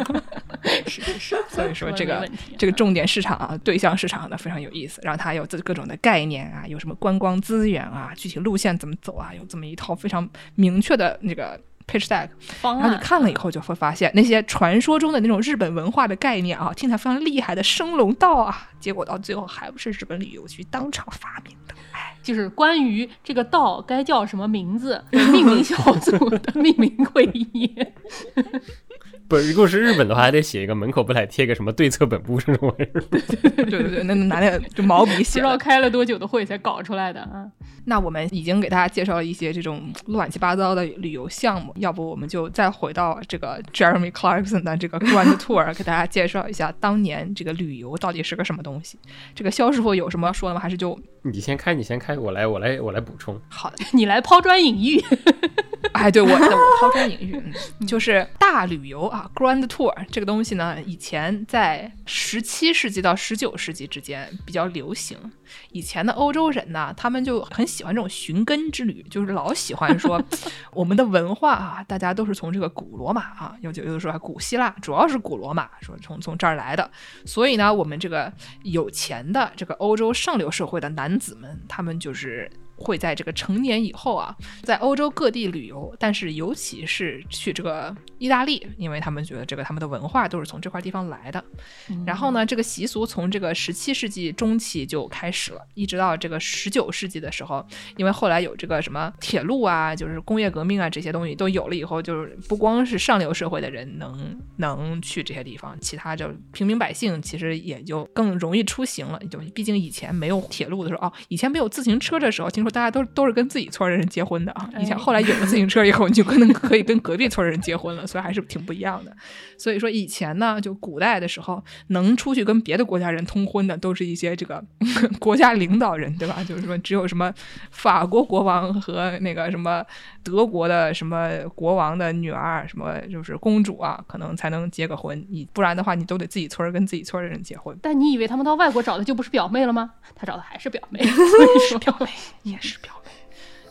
是是是，所以说这个这个重点市场啊，对象市场呢非常有意思，然后它有这各种的概念啊，有什么观光资源啊，具体路线怎么走啊，有这么一套非常明确的那个 pitch deck。然后你。看了以后就会发现，那些传说中的那种日本文化的概念啊，听起来非常厉害的升龙道啊，结果到最后还不是日本旅游局当场发明的。哎，就是关于这个道该叫什么名字，命名小组的命名会议。不，如果是日本的话，还得写一个门口不来贴个什么对策本部这种玩意儿。对对对，那拿那个就毛笔不 知道。开了多久的会才搞出来的啊？那我们已经给大家介绍了一些这种乱七八糟的旅游项目，要不我们就再回到这个 Jeremy Clarkson 的这个 Grand Tour，给大家介绍一下当年这个旅游到底是个什么东西。这个肖师傅有什么要说的吗？还是就你先开，你先开，我来，我来，我来补充。好的？你来抛砖引玉。哎，对我，我抛砖引玉，嗯就是大旅游啊，Grand Tour 这个东西呢，以前在十七世纪到十九世纪之间比较流行。以前的欧洲人呢，他们就很喜欢这种寻根之旅，就是老喜欢说 我们的文化啊，大家都是从这个古罗马啊，有有的时候还古希腊，主要是古罗马，说从从这儿来的。所以呢，我们这个有钱的这个欧洲上流社会的男子们，他们就是会在这个成年以后啊，在欧洲各地旅游，但是尤其是去这个意大利，因为他们觉得这个他们的文化都是从这块地方来的。然后呢，这个习俗从这个十七世纪中期就开始了，一直到这个十九世纪的时候，因为后来有这个什么铁路啊，就是工业革命啊这些东西都有了以后，就是不光是上流社会的人能能去这些地方，其他就平民百姓其实也就更容易出行了。就毕竟以前没有铁路的时候，哦，以前没有自行车的时候，听说候大家都都是跟自己村的人结婚的啊。以前哎后来有了自行车以后，你就可能可以跟隔壁村的人结婚了，所以还是挺不一样的。所以说以前呢，就古代的时候，能出去跟别的国家人通婚的，都是一些这个 国家领导人，对吧？就是说只有什么法国国王和那个什么德国的什么国王的女儿，什么就是公主啊，可能才能结个婚。你不然的话，你都得自己村儿跟自己村儿的人结婚。但你以为他们到外国找的就不是表妹了吗？他找的还是表妹，所以说表妹 也是表白。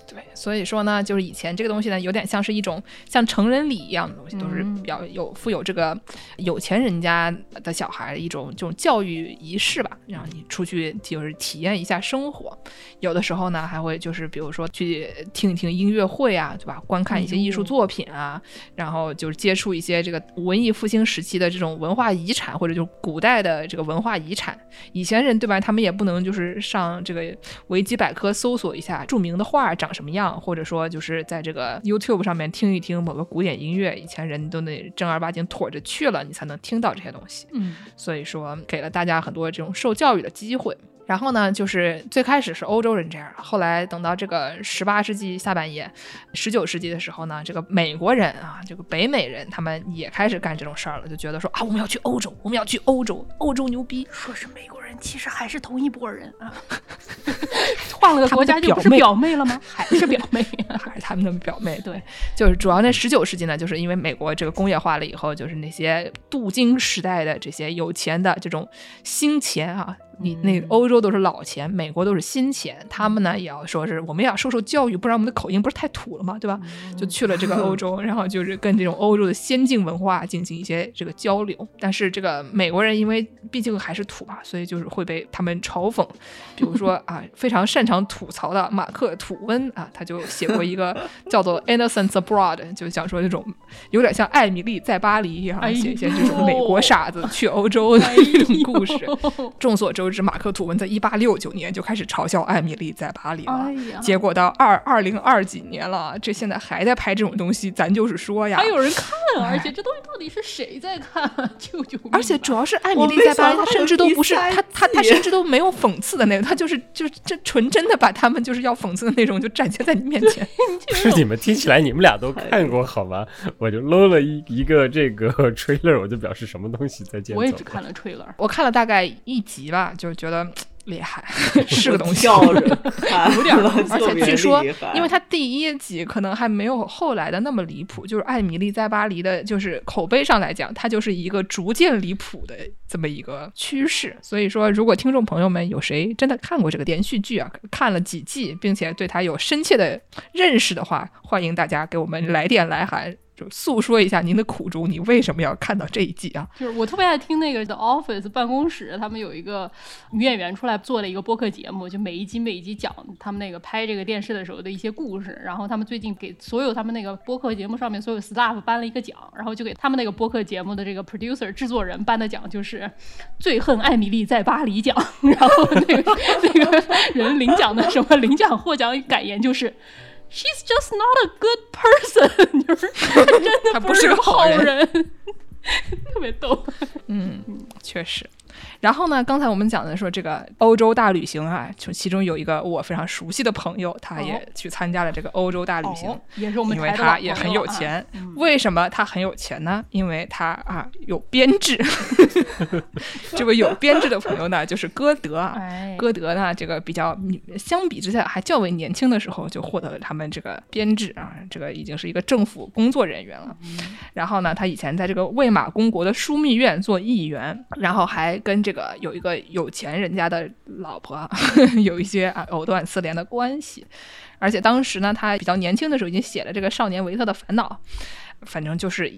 对，所以说呢，就是以前这个东西呢，有点像是一种像成人礼一样的东西，都是比较有富有这个有钱人家的小孩一种这种教育仪式吧，让你出去就是体验一下生活。有的时候呢，还会就是比如说去听一听音乐会啊，对吧？观看一些艺术作品啊，然后就是接触一些这个文艺复兴时期的这种文化遗产，或者就是古代的这个文化遗产。以前人对吧？他们也不能就是上这个维基百科搜索一下著名的画长什么样，或者说就是在这个 YouTube 上面听一听某个古典音乐。以前人都得正儿八经妥着去了，你才能听到这些东西。嗯，所以说给了大家很多这种受教育的机会。然后呢，就是最开始是欧洲人这样，后来等到这个十八世纪下半叶、十九世纪的时候呢，这个美国人啊，这个北美人，他们也开始干这种事儿了，就觉得说啊，我们要去欧洲，我们要去欧洲，欧洲牛逼。说是美国人，其实还是同一拨人啊。换了个国家就不是表妹表妹了吗？还是表妹。还是他们的表妹，对，就是主要那十九世纪呢，就是因为美国这个工业化了以后，就是那些镀金时代的这些有钱的这种新钱啊，你那欧洲都是老钱，美国都是新钱，他们呢也要说是我们也要受受教育，不然我们的口音不是太土了嘛，对吧？就去了这个欧洲，然后就是跟这种欧洲的先进文化进行一些这个交流。但是这个美国人因为毕竟还是土嘛，所以就是会被他们嘲讽。比如说 啊，非常擅长吐槽的马克吐温啊，他就写过一个叫做《Innocents Abroad》，就讲说这种有点像艾米丽在巴黎一样，哎呦写一些这种美国傻子去欧洲的这种故事。众所周知，马克吐温在一八六九年就开始嘲笑艾米丽在巴黎了。哎呀，结果到二二零二几年了，这现在还在拍这种东西，咱就是说呀，还有人看啊，而且这东西到底是谁在看啊？救救命！而且主要是艾米丽在巴黎，她甚至都不是她她她甚至都没有讽刺的那种，她就是就是这纯真的把他们就是要讽刺的内容就展现在你面前。不是你们听起来你们俩都看过好吗？我就搂了一一个这个 trailer，我就表示什么东西在见我也只看了 trailer。我看了大概一集吧，就觉得厉害，是个东西。有点儿了，而且据说，因为它第一集可能还没有后来的那么离谱，就是艾米丽在巴黎的，就是口碑上来讲，它就是一个逐渐离谱的这么一个趋势。所以说，如果听众朋友们有谁真的看过这个连续剧啊，看了几季，并且对它有深切的认识的话，欢迎大家给我们来电来函。就诉说一下您的苦衷，你为什么要看到这一季啊？就是我特别爱听那个 The Office 办公室，他们有一个女演员出来做了一个播客节目，就每一集每一集讲他们那个拍这个电视的时候的一些故事。然后他们最近给所有他们那个播客节目上面所有 staff 颁了一个奖，然后就给他们那个播客节目的这个 producer 制作人颁的奖就是最恨艾米丽在巴黎奖。然后那个那个人领奖的什么领奖获奖感言就是。She's just not a good person，就是她真的她不是个是个好好人人，特别逗。嗯，确实。 然后呢，刚才我们讲的说这个欧洲大旅行啊，就其中有一个我非常熟悉的朋友，他也去参加了这个欧洲大旅行。哦，也是我们因为他也很有钱，为什么他很有钱呢？因为他啊有编制。这位有编制的朋友呢，就是歌德啊。哎，歌德呢，这个比较相比之下还较为年轻的时候就获得了他们这个编制啊，这个已经是一个政府工作人员了。然后呢，他以前在这个魏玛公国的枢密院做议员，然后还跟这个有一个有钱人家的老婆啊 有一些啊藕断丝连的关系。而且当时呢，他比较年轻的时候已经写了这个《少年维特的烦恼》，反正就是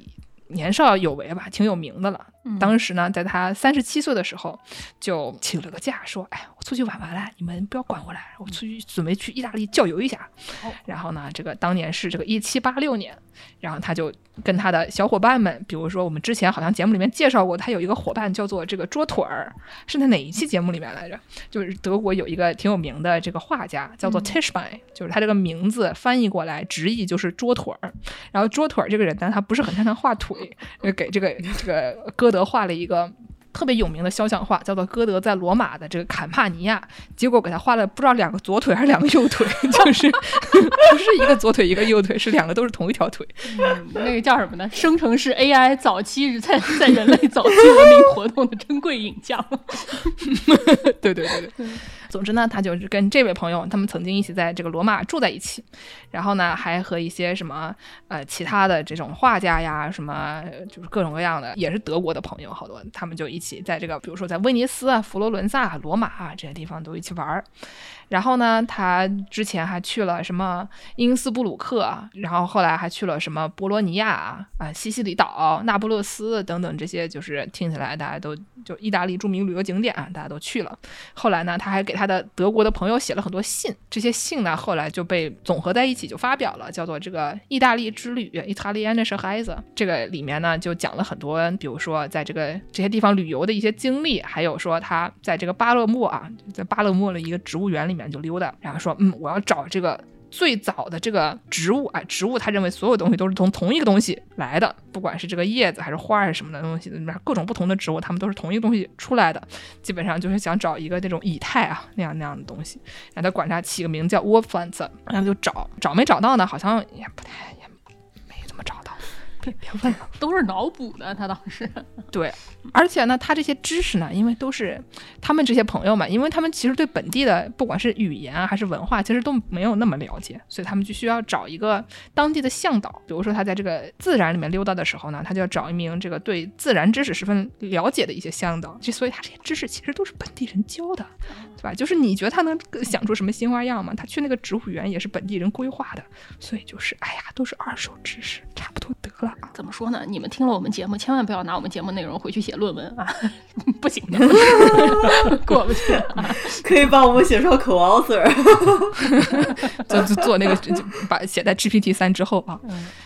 年少有为吧，挺有名的了。当时呢，在他三十七岁的时候，就请了个假，说：“哎，我出去玩玩了，你们不要管我了，我出去准备去意大利郊游一下。然后呢，这个当年是这个一七八六年，然后他就跟他的小伙伴们，比如说我们之前好像节目里面介绍过，他有一个伙伴叫做这个桌腿儿，是在哪一期节目里面来着？就是德国有一个挺有名的这个画家叫做 Tischbein，、就是他这个名字翻译过来直译就是桌腿儿。然后桌腿儿这个人呢，他不是很擅长画腿，就给这个这个歌德画了一个特别有名的肖像画，叫做歌德在罗马的这个坎帕尼亚，结果给他画了不知道两个左腿还是两个右腿，就是不是一个左腿一个右腿，是两个都是同一条腿。嗯那个叫什么呢？生成式 AI 早期在在人类早期文明活动的珍贵影像。对对对对。总之呢，他就是跟这位朋友，他们曾经一起在这个罗马住在一起，然后呢，还和一些什么呃其他的这种画家呀，什么就是各种各样的，也是德国的朋友，好多他们就一起在这个，比如说在威尼斯啊、佛罗伦萨、罗马啊这些地方都一起玩儿。然后呢，他之前还去了什么因斯布鲁克，然后后来还去了什么波罗尼亚啊、啊西西里岛、那不勒斯等等这些，就是听起来大家都就意大利著名旅游景点啊，大家都去了。后来呢，他还给他的德国的朋友写了很多信，这些信呢后来就被总合在一起就发表了，叫做这个《意大利之旅》（Italianische Reise）。这个里面呢就讲了很多，比如说在这个这些地方旅游的一些经历，还有说他在这个巴勒莫啊，在巴勒莫的一个植物园里面然后就溜达，然后说，嗯，我要找这个。最早的这个植物啊，植物他认为所有东西都是从同一个东西来的，不管是这个叶子还是花还是什么的东西，里面各种不同的植物，它们都是同一个东西出来的。基本上就是想找一个那种以太啊那样那样的东西，让他管它起个名叫 w o r p l a n t 然后就找找没找到呢，好像也不太也没怎么找到。别别问了，都是脑补的。他当时对，而且呢，他这些知识呢，因为都是他们这些朋友嘛，因为他们其实对本地的不管是语言啊还是文化，其实都没有那么了解，所以他们就需要找一个当地的向导。比如说他在这个自然里面溜达的时候呢，他就要找一名这个对自然知识十分了解的一些向导。这所以他这些知识其实都是本地人教的，对吧？就是你觉得他能想出什么新花样吗？他去那个植物园也是本地人规划的，所以就是哎呀，都是二手知识，差不多得了。怎么说呢？你们听了我们节目，千万不要拿我们节目内容回去写论文啊，不行的，过不去啊。可以帮我们写成 co-author，就就做那个，就把写在 GPT 三之后啊。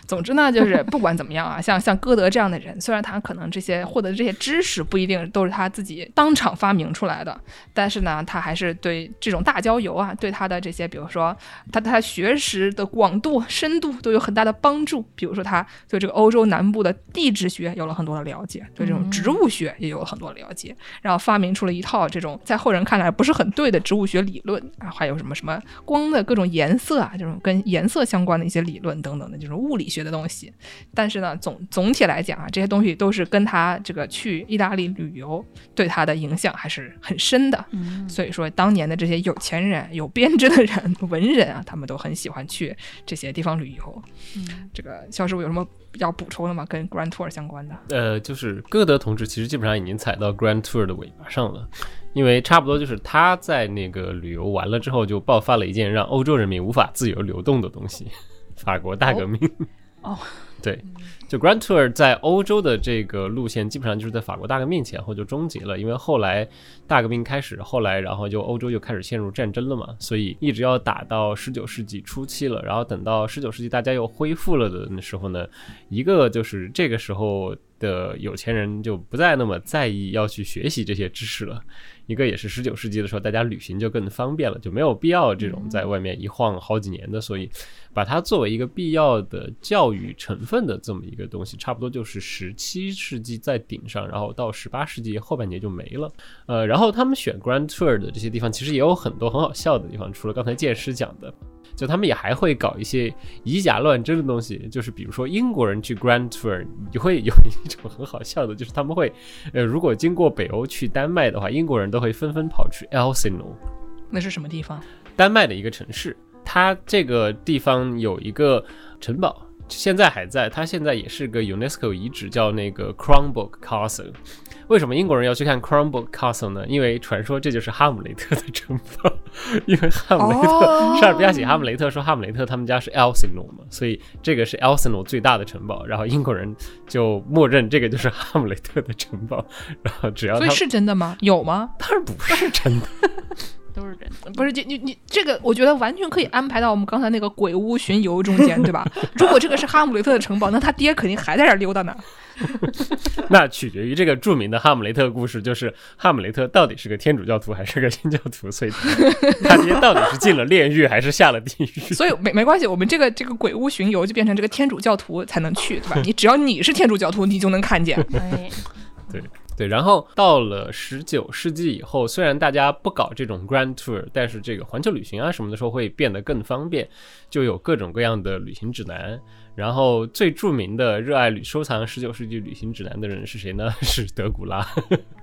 总之呢，就是不管怎么样啊，像像歌德这样的人，虽然他可能这些获得的这些知识不一定都是他自己当场发明出来的，但是呢，他还是对这种大郊游啊，对他的这些，比如说他他学识的广度、深度都有很大的帮助。比如说他对这个欧洲南部的地质学有了很多的了解，对这种植物学也有了很多了解，然后发明出了一套这种在后人看来不是很对的植物学理论啊，还有什么什么光的各种颜色啊，这种跟颜色相关的一些理论等等的这种物理学的东西。但是呢，总总体来讲啊，这些东西都是跟他这个去意大利旅游对他的影响还是很深的。所以说，当年的这些有钱人、有编制的人、文人啊，他们都很喜欢去这些地方旅游。嗯这个肖师傅有什么要补充的吗？跟 Grand Tour 相关的？呃，就是歌德同志其实基本上已经踩到 Grand Tour 的尾巴上了，因为差不多就是他在那个旅游完了之后，就爆发了一件让欧洲人民无法自由流动的东西——法国大革命。哦，对，就 Grand Tour 在欧洲的这个路线，基本上就是在法国大革命前后就终结了，因为后来大革命开始，后来然后就欧洲就开始陷入战争了嘛，所以一直要打到十九世纪初期了，然后等到十九世纪大家又恢复了的时候呢，一个就是这个时候的有钱人就不再那么在意要去学习这些知识了。一个也是十九世纪的时候，大家旅行就更方便了，就没有必要这种在外面一晃好几年的，所以把它作为一个必要的教育成分的这么一个东西，差不多就是十七世纪在顶上，然后到十八世纪后半截就没了。呃，然后他们选 Grand Tour 的这些地方，其实也有很多很好笑的地方，除了刚才剑师讲的。就他们也还会搞一些以假乱真的东西，就是比如说英国人去 Grand Tour，你会 有一种很好笑的，就是他们会，呃，如果经过北欧去丹麦的话，英国人都会纷纷跑去 Elsinore，那是什么地方？丹麦的一个城市，它这个地方有一个城堡，现在还在，它现在也是个 UNESCO 遗址，叫那个 Cronbrook Castle。为什么英国人要去看 Cronbrook Castle 呢？因为传说这就是哈姆雷特的城堡，因为 哈姆雷特，哦莎士比亚写哈姆雷特说哈姆雷特他们家是 Elsinore 嘛，所以这个是 Elsinore 最大的城堡，然后英国人就默认这个就是哈姆雷特的城堡，然后只要他所以是真的吗？有吗？当然不是真的，都是真的。不是，你你你这个，我觉得完全可以安排到我们刚才那个鬼屋巡游中间，对吧？如果这个是哈姆雷特的城堡，那他爹肯定还在这儿溜达呢。那取决于这个著名的哈姆雷特故事，就是哈姆雷特到底是个天主教徒还是个新教徒，所以他 爹到底是进了炼狱还是下了地狱？所以没没关系，我们这个这个鬼屋巡游就变成这个天主教徒才能去，对吧？你只要你是天主教徒，你就能看见。哎，对，对，然后到了十九世纪以后，虽然大家不搞这种 Grand Tour，但是这个环球旅行啊什么的时候会变得更方便，就有各种各样的旅行指南。然后最著名的热爱旅收藏十九世纪旅行指南的人是谁呢？是德古拉。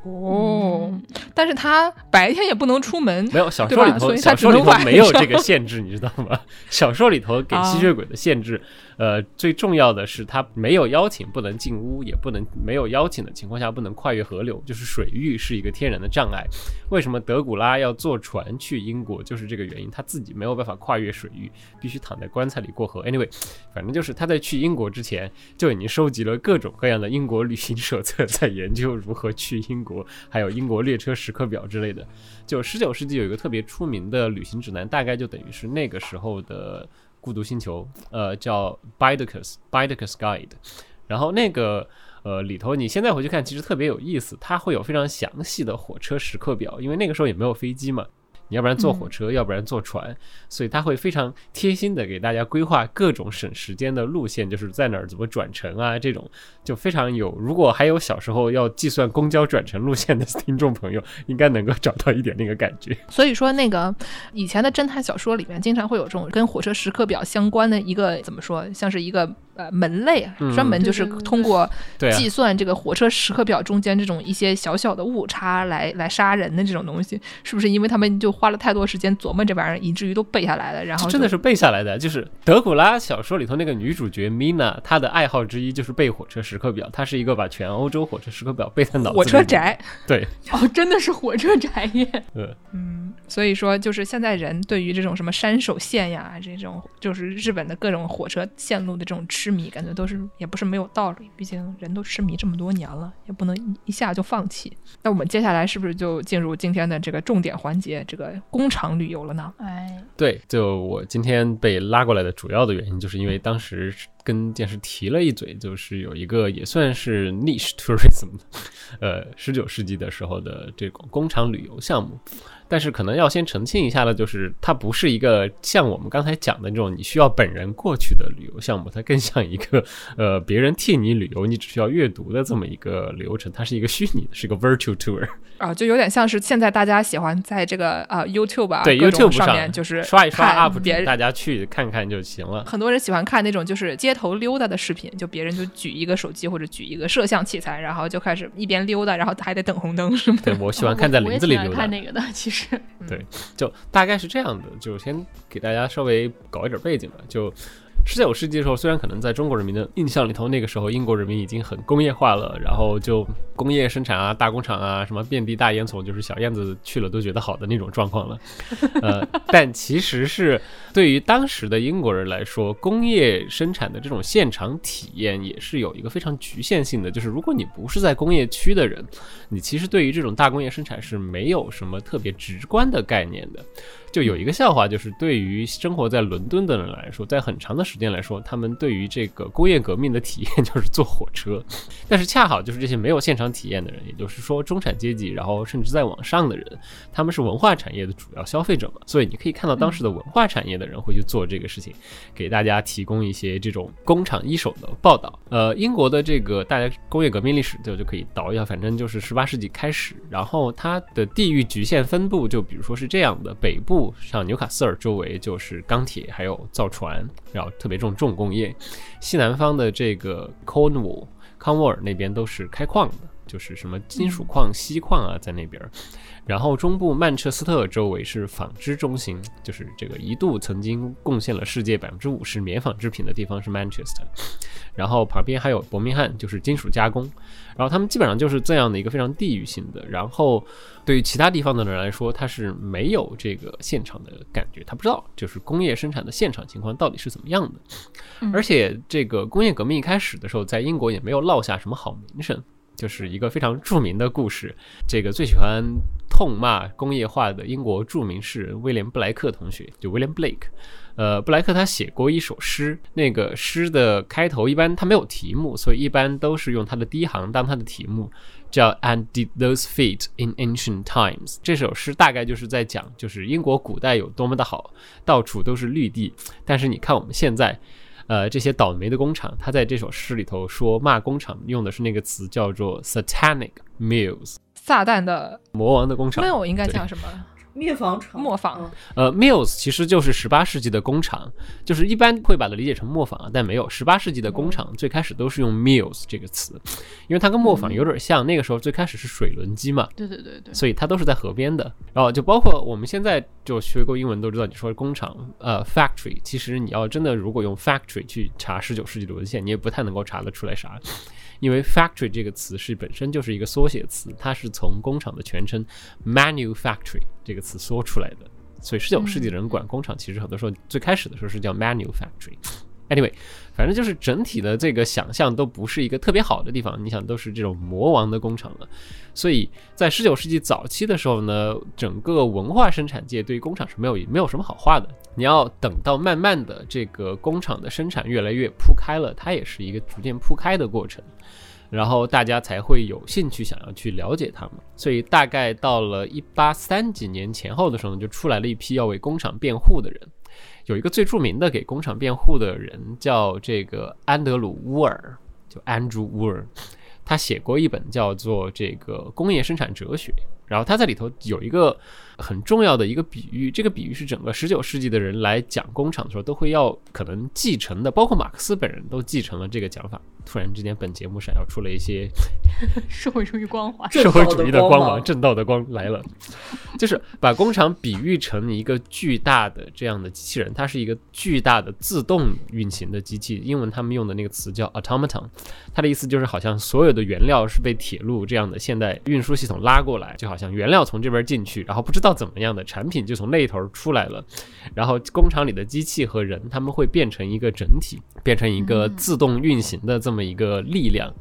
哦，但是他白天也不能出门，没有小说里头，小说里头没有这个限制，你知道吗？小说里头给吸血鬼的限制，呃，最重要的是他没有邀请，不能进屋，也不能没有邀请的情况下不能跨越河流，就是水域是一个天然的障碍。为什么德古拉要坐船去英国？就是这个原因，他自己没有办法跨越水域，必须躺在棺材里过河。Anyway，反正就是他在去英国之前就已经收集了各种各样的英国旅行手册，在研究如何去英国，还有英国列车时刻表之类的。就十九世纪有一个特别出名的旅行指南，大概就等于是那个时候的《孤独星球》，呃，叫 b i d e c u s b i d e c u s Guide。然后那个呃里头，你现在回去看，其实特别有意思，它会有非常详细的火车时刻表，因为那个时候也没有飞机嘛。你要不然坐火车，要不然坐船，所以他会非常贴心的给大家规划各种省时间的路线，就是在哪儿怎么转乘啊，这种就非常有。如果还有小时候要计算公交转乘路线的 听众朋友，应该能够找到一点那个感觉。所以说，那个以前的侦探小说里面，经常会有这种跟火车时刻表相关的一个怎么说，像是一个呃门类，嗯专门就是通过计算这个火车时刻表中间这种一些小小的误差来来杀人的这种东西，是不是因为他们就花了太多时间琢磨这玩意儿，以至于都背下来了？然后真的是背下来的，就是德古拉小说里头那个女主角 Mina，她的爱好之一就是背火车时刻表，她是一个把全欧洲火车时刻表背在脑子里火车宅。对，哦，真的是火车宅耶！呃，嗯，所以说就是现在人对于这种什么山手线呀，这种就是日本的各种火车线路的这种痴迷，感觉都是也不是没有道理。毕竟人都痴迷这么多年了，也不能一一下就放弃。那我们接下来是不是就进入今天的这个重点环节，这个工厂旅游了呢？哎，对，就我今天被拉过来的主要的原因，就是因为当时跟电视提了一嘴，就是有一个也算是 niche tourism，呃，十九世纪的时候的这种工厂旅游项目。但是可能要先澄清一下的，就是它不是一个像我们刚才讲的这种你需要本人过去的旅游项目，它更像一个呃别人替你旅游，你只需要阅读的这么一个流程。它是一个虚拟的，是一个 virtual tour。啊，就有点像是现在大家喜欢在这个啊 YouTube 啊对 YouTube 上面就是刷一刷 UP 别主，大家去看看就行了。很多人喜欢看那种就是街头溜达的视频，就别人就举一个手机或者举一个摄像器材，然后就开始一边溜达，然后还得等红灯什么的。对我喜欢看在林子里溜达看。那个的，其实对，就大概是这样的，就先给大家稍微搞一点背景吧。就十九世纪的时候，虽然可能在中国人民的印象里头，那个时候英国人民已经很工业化了，然后就工业生产啊、大工厂啊，什么遍地大烟囱，就是小燕子去了都觉得好的那种状况了。呃，但其实是对于当时的英国人来说，工业生产的这种现场体验也是有一个非常局限性的，就是如果你不是在工业区的人，你其实对于这种大工业生产是没有什么特别直观的概念的。就有一个笑话，就是对于生活在伦敦的人来说，在很长的时间来说，他们对于这个工业革命的体验就是坐火车，但是恰好就是这些没有现场体验的人，也就是说中产阶级，然后甚至再往上的人，他们是文化产业的主要消费者嘛，所以你可以看到当时的文化产业的人会去做这个事情，给大家提供一些这种工厂一手的报道。呃，英国的这个大家工业革命历史就就可以倒一下，反正就是十八世纪开始，然后它的地域局限分布，就比如说是这样的，北部像纽卡斯尔周围就是钢铁还有造船，然后特别重重工业，西南方的这个 Cornwall 康沃尔那边都是开矿的，就是什么金属矿、锡矿啊，在那边儿。然后中部曼彻斯特周围是纺织中心，就是这个一度曾经贡献了世界百分之五十棉纺织品的地方是 Manchester。然后旁边还有伯明翰，就是金属加工。然后他们基本上就是这样的一个非常地域性的。然后对于其他地方的人来说，他是没有这个现场的感觉，他不知道就是工业生产的现场情况到底是怎么样的。而且这个工业革命一开始的时候，在英国也没有落下什么好名声。就是一个非常著名的故事，这个最喜欢痛骂工业化的英国著名诗人威廉布莱克同学，就 William Blake。呃，布莱克他写过一首诗，那个诗的开头一般他没有题目，所以一般都是用他的第一行当他的题目，叫 And did those feet in ancient times。这首诗大概就是在讲，就是英国古代有多么的好，到处都是绿地，但是你看我们现在。呃这些倒霉的工厂，他在这首诗里头说骂工厂用的是那个词叫做 satanic mills，撒旦的魔王的工厂。那我应该对讲什么？灭房厂，磨坊嗯呃，mills 其实就是十八世纪的工厂，就是一般会把它理解成磨坊啊，但没有。十八世纪的工厂最开始都是用 mills 这个词，因为它跟磨坊有点像。那个时候最开始是水轮机嘛，对对对对，所以它都是在河边的。然后就包括我们现在就学过英文都知道，你说工厂，呃，factory，其实你要真的如果用 factory 去查十九世纪的文献，你也不太能够查得出来啥。因为 factory 这个词是本身就是一个缩写词，它是从工厂的全称 manufactory 这个词缩出来的，所以十九世纪的人管工厂其实很多时候最开始的时候是叫 manufactory。Anyway，反正就是整体的这个想象都不是一个特别好的地方。你想，都是这种魔王的工厂了，所以在十九世纪早期的时候呢，整个文化生产界对于工厂是没有没有什么好话的。你要等到慢慢的这个工厂的生产越来越铺开了，它也是一个逐渐铺开的过程，然后大家才会有兴趣想要去了解它们。所以大概到了一八三几年前后的时候，就出来了一批要为工厂辩护的人。有一个最著名的给工厂辩护的人叫这个安德鲁·乌尔，就 Andrew Wool，他写过一本叫做《这个工业生产哲学》，然后他在里头有一个很重要的一个比喻，这个比喻是整个十九世纪的人来讲工厂的时候都会要可能继承的，包括马克思本人都继承了这个讲法。突然之间，本节目闪耀出了一些 社会主义光环。社会主义的光芒，正道的光来了，就是把工厂比喻成一个巨大的这样的机器人，它是一个巨大的自动运行的机器。英文他们用的那个词叫 automaton，它的意思就是好像所有的原料是被铁路这样的现代运输系统拉过来，就好像原料从这边进去，然后不知道怎么样的产品就从那一头出来了，然后工厂里的机器和人他们会变成一个整体，变成一个自动运行的这么一个力量。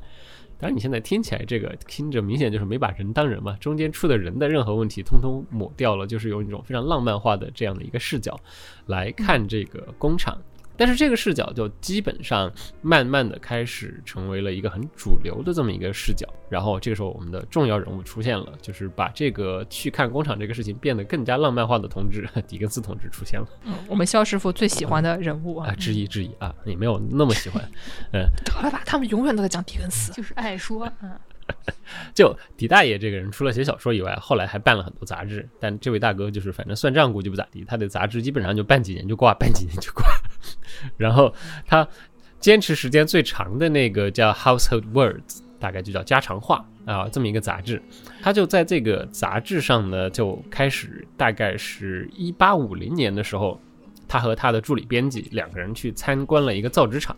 当然，你现在听起来这个听着明显就是没把人当人嘛，中间出的人的任何问题通通抹掉了，就是用一种非常浪漫化的这样的一个视角来看这个工厂。但是这个视角就基本上慢慢的开始成为了一个很主流的这么一个视角，然后这个时候我们的重要人物出现了，就是把这个去看工厂这个事情变得更加浪漫化的同志狄更斯同志出现了嗯，我们肖师傅最喜欢的人物啊，啊，之一之一啊，也没有那么喜欢，嗯，得了吧，他们永远都在讲狄更斯。就是爱说，嗯，就狄大爷这个人，除了写小说以外，后来还办了很多杂志。但这位大哥就是反正算账估计不咋地，他的杂志基本上就办几年就挂，办几年就挂。然后他坚持时间最长的那个叫《Household Words》，大概就叫家常话啊，这么一个杂志。他就在这个杂志上呢，就开始大概是一八五零年的时候，他和他的助理编辑两个人去参观了一个造纸厂，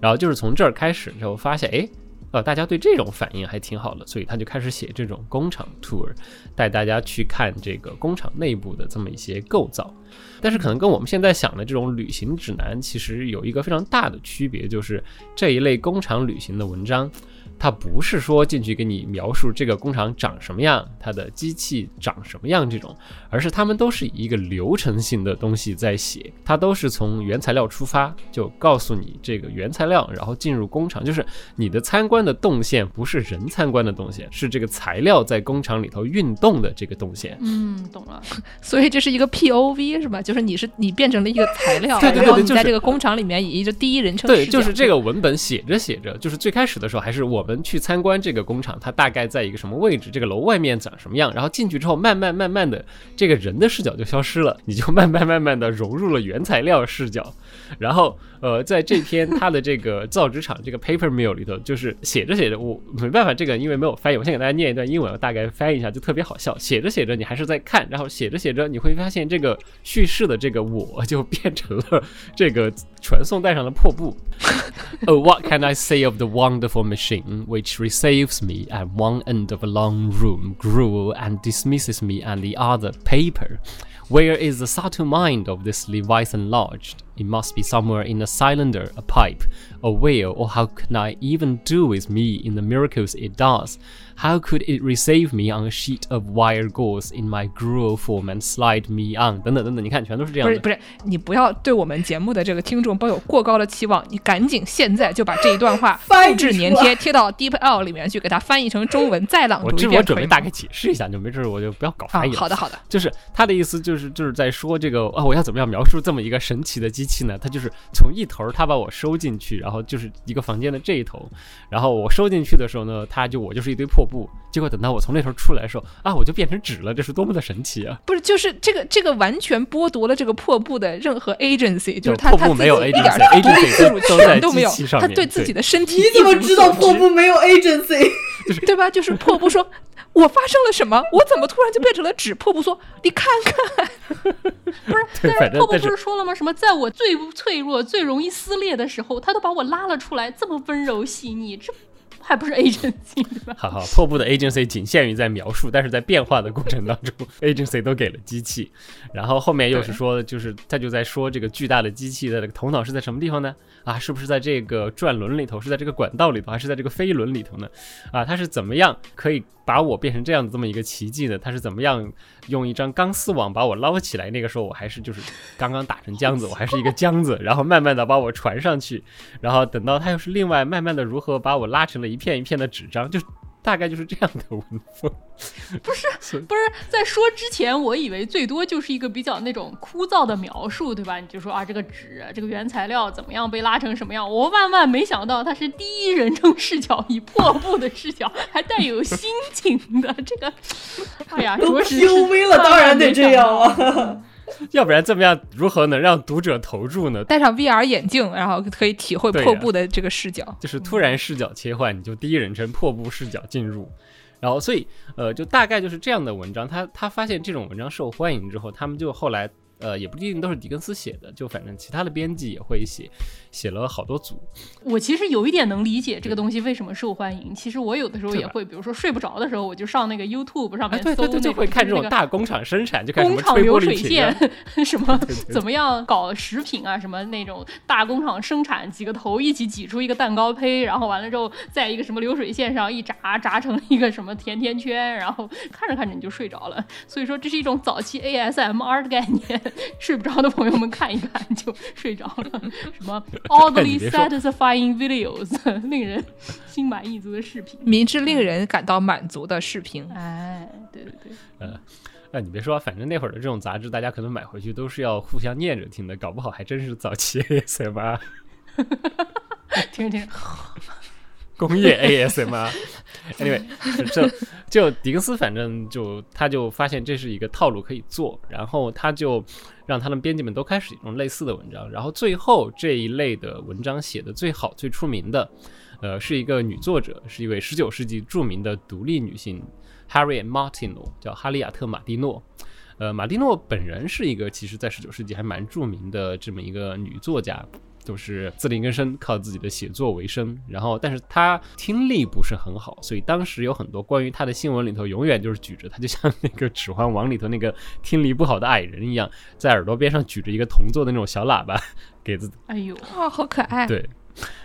然后就是从这儿开始，就发现哎。呃，大家对这种反应还挺好的，所以他就开始写这种工厂 tour，带大家去看这个工厂内部的这么一些构造。但是可能跟我们现在想的这种旅行指南其实有一个非常大的区别，就是这一类工厂旅行的文章，它不是说进去给你描述这个工厂长什么样，它的机器长什么样这种，而是他们都是以一个流程性的东西在写，它都是从原材料出发，就告诉你这个原材料，然后进入工厂，就是你的参观的动线不是人参观的动线，是这个材料在工厂里头运动的这个动线。嗯，懂了。所以这是一个 POV 是吧？就是你是你变成了一个材料，对对对然后你就在这个工厂里面以一个第一人称对，视角就是这个文本写着写着，就是最开始的时候还是我们去参观这个工厂，它大概在一个什么位置，这个楼外面长什么样，然后进去之后，慢慢慢慢的，这个人的视角就消失了，你就慢慢慢慢的融入了原材料视角，然后呃，在这篇他的这个造纸厂这个 paper mill 里头，就是写着写着，我没办法，这个因为没有翻译，我先给大家念一段英文，我大概翻译一下，就特别好笑。写着写着，你还是在看，然后写着写着，你会发现这个叙事的这个我就变成了这个传送带上的破布。Oh, what can I say of the wonderful machine which receives me at one end of a long room, gruel, and dismisses me at the other paper? Where is the subtle mind of this Leviathan lodged? It must be somewhere in a cylinder, a pipe, a wheel, or how can I even do with me in the miracles it does? How could it receive me on a sheet of wire gauze in my gruel form and slide me on？等等等等，你看，全都是这样的。不是不是，你不要对我们节目的这个听众抱有过高的期望，你赶紧现在就把这一段话 复制粘贴贴到 DeepL 里面去，给它翻译成中文，再朗读一遍，这我准备大概解释一下，就没事，我就不要搞啊翻译，了。好的好的，就是他的意思，就就是就是在说这个啊，我要怎么样描述这么一个神奇的机器呢？它就是从一头它把我收进去，然后就是一个房间的这一头，然后我收进去的时候呢，它就我就是一堆破布，结果等到我从那头出来的时候啊，我就变成纸了，这是多么的神奇啊！不是，就是这个这个完全剥夺了这个破布的任何 agency，就是他破他自己布没有一点 agency，agency 自主都在权都没有他对自己的身体你怎么知道破布没有 agency？对吧？就是破布说，我发生了什么？我怎么突然就变成了纸？破布说，你看看，不是，但是破布不是是说了吗？什么在我最脆弱、最容易撕裂的时候，他都把我拉了出来，这么温柔细腻，这还不是 agency 对吧？好好，破布的 agency 仅限于在描述，但是在变化的过程当中，agency 都给了机器。然后后面又是说，就是他就在说这个巨大的机器的这个头脑是在什么地方呢？啊，是不是在这个转轮里头，是在这个管道里头，还是在这个飞轮里头呢？啊，它是怎么样可以把我变成这样的这么一个奇迹呢？他是怎么样用一张钢丝网把我捞起来？那个时候我还是就是刚刚打成浆子，我还是一个浆子，然后慢慢的把我传上去，然后等到他又是另外慢慢的如何把我拉成了一片一片的纸张，就大概就是这样的文风。不是 不是在说之前，我以为最多就是一个比较那种枯燥的描述，对吧？你就说啊，这个纸，这个原材料怎么样被拉成什么样？我万万没想到它是第一人称视角，以破布的视角，还带有心情的。这个，哎呀，都着实是 PUV 了，当然得这样了。要不然这么样，如何能让读者投注呢？戴上 VR 眼镜，然后可以体会破布的这个视角。就是突然视角切换，你就第一人称破布视角进入，然后所以呃，就大概就是这样的文章。他他发现这种文章受欢迎之后，他们就后来呃，也不一定都是狄更斯写的，就反正其他的编辑也会写，写了好多组。我其实有一点能理解这个东西为什么受欢迎。其实我有的时候也会，比如说睡不着的时候，我就上那个 YouTube 上啊，面搜那对对对，就会看这种大工厂生产，就看什工厂流水线，什么怎么样搞食品啊，什么那种大工厂生产，几个头一起挤出一个蛋糕胚，然后完了之后在一个什么流水线上一炸，炸成一个什么甜甜圈，然后看着看着你就睡着了。所以说这是一种早期 ASMR 的概念，睡不着的朋友们看一看就睡着了。什么 oddly satisfying videos，令人心满意足的视频。明知令人感到满足的视频，哎，对对对。嗯哎，你别说，反正那会儿的这种杂志，大家可能买回去都是要互相念着听的，搞不好还真是早期 ASMR。听着听着，工业 ASMR。anyway，就就狄更斯，反正就他就发现这是一个套路可以做，然后他就让他的编辑们都开始用类似的文章，然后最后这一类的文章写的最好、最出名的，呃，是一个女作者，是一位19世纪著名的独立女性 Harriet Martin，叫哈利亚特·马蒂诺。呃，马蒂诺本人是一个其实在19世纪还蛮著名的这么一个女作家，就是自力更生，靠自己的写作为生。然后，但是他听力不是很好，所以当时有很多关于他的新闻里头，永远就是举着他，就像那个《指环王》里头那个听力不好的矮人一样，在耳朵边上举着一个铜做的那种小喇叭，给自哎呦，哇，好可爱！对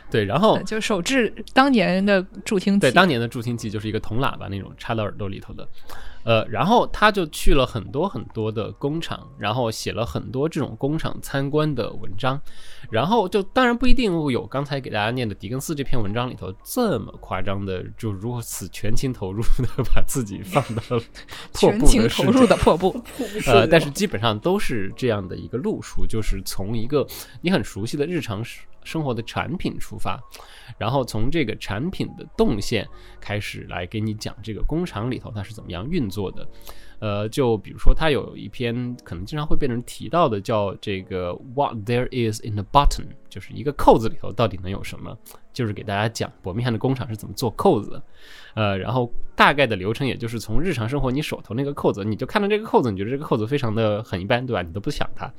对，然后就手制当年的助听器，对，当年的助听器就是一个铜喇叭那种插到耳朵里头的，呃，然后他就去了很多很多的工厂，然后写了很多这种工厂参观的文章，然后就当然不一定有刚才给大家念的狄更斯这篇文章里头这么夸张的，就如此全情投入的 把自己放到了 破布的视情投入的破布，呃，但是基本上都是这样的一个路数，就是从一个你很熟悉的日常生活的产品出发，然后从这个产品的动线开始来给你讲这个工厂里头它是怎么样运作的。呃，就比如说，它有一篇可能经常会被人提到的，叫这个 “What there is in the button”，就是一个扣子里头到底能有什么，就是给大家讲伯明翰的工厂是怎么做扣子的。呃，然后大概的流程也就是从日常生活你手头那个扣子，你就看到这个扣子，你觉得这个扣子非常的很一般，对吧？你都不想它，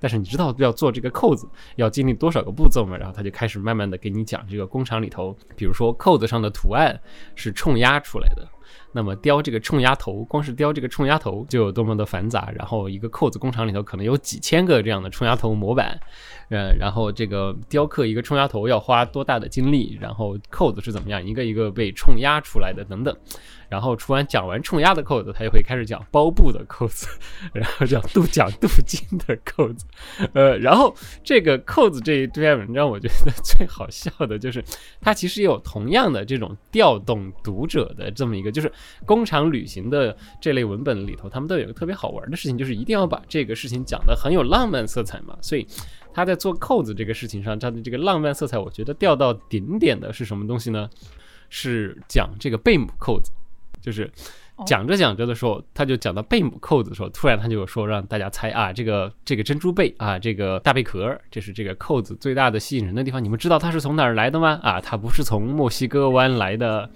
但是你知道要做这个扣子要经历多少个步骤吗？然后他就开始慢慢的给你讲这个工厂里头，比如说扣子上的图案是冲压出来的。那么雕这个冲压头，光是雕这个冲压头就有多么的繁杂，然后一个扣子工厂里头可能有几千个这样的冲压头模板，嗯，然后这个雕刻一个冲压头要花多大的精力，然后扣子是怎么样一个一个被冲压出来的等等，然后除完讲完冲压的扣子，他就会开始讲包布的扣子，然后讲镀讲镀金的扣子，呃，然后这个扣子这一篇文章，我觉得最好笑的就是它其实有同样的这种调动读者的这么一个，就是工厂旅行的这类文本里头，他们都有一个特别好玩的事情，就是一定要把这个事情讲得很有浪漫色彩嘛，所以。他在做扣子这个事情上，他的这个浪漫色彩，我觉得掉到顶点的是什么东西呢？是讲这个贝母扣子，就是讲着讲着的时候，他就讲到贝母扣子的时候，突然他就说让大家猜啊，这个这个珍珠贝啊，这个大贝壳，这是这个扣子最大的吸引人的地方。你们知道它是从哪儿来的吗？啊，它不是从墨西哥湾来的，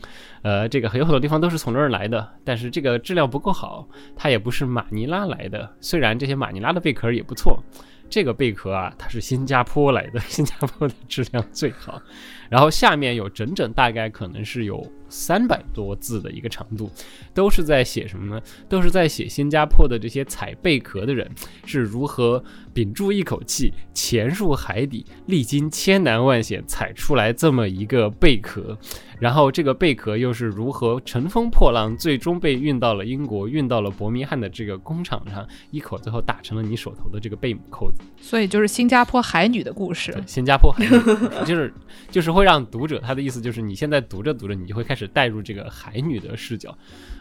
呃，这个有很多地方都是从这儿来的，但是这个质量不够好，它也不是马尼拉来的，虽然这些马尼拉的贝壳也不错。这个贝壳啊，它是新加坡来的，新加坡的质量最好。然后下面有整整大概可能是有三百多字的一个长度，都是在写什么呢？都是在写新加坡的这些采贝壳的人是如何屏住一口气潜入海底，历经千难万险采出来这么一个贝壳，然后这个贝壳又是如何乘风破浪，最终被运到了英国，运到了伯明翰的这个工厂上，一口最后打成了你手头的这个贝母扣子。所以就是新加坡海女的故事。新加坡海女就是就是会让读者他的意思就是你现在读着读着，你就会开始带入这个海女的视角，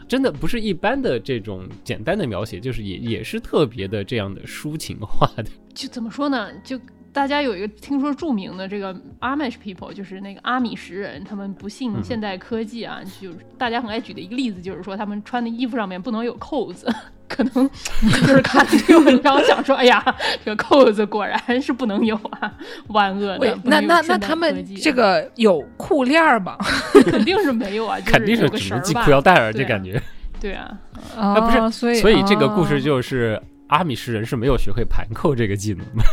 真的不是一般的这种简单的描写，就是也也是特别的这样的抒情化的。就怎么说呢？就大家有一个听说著名的这个 Amish people，就是那个阿米什人，他们不信现代科技啊，就是大家很爱举的一个例子，就是说他们穿的衣服上面不能有扣子。可能 就是看这个文章想说，哎呀，这个扣子果然是不能有啊，万恶的。那那那他们这个有裤链吗？肯定是没有啊，肯定是只能系裤腰带儿，这感觉。对啊，啊不是，所以所以这个故事就是阿米什人是没有学会盘扣这个技能的。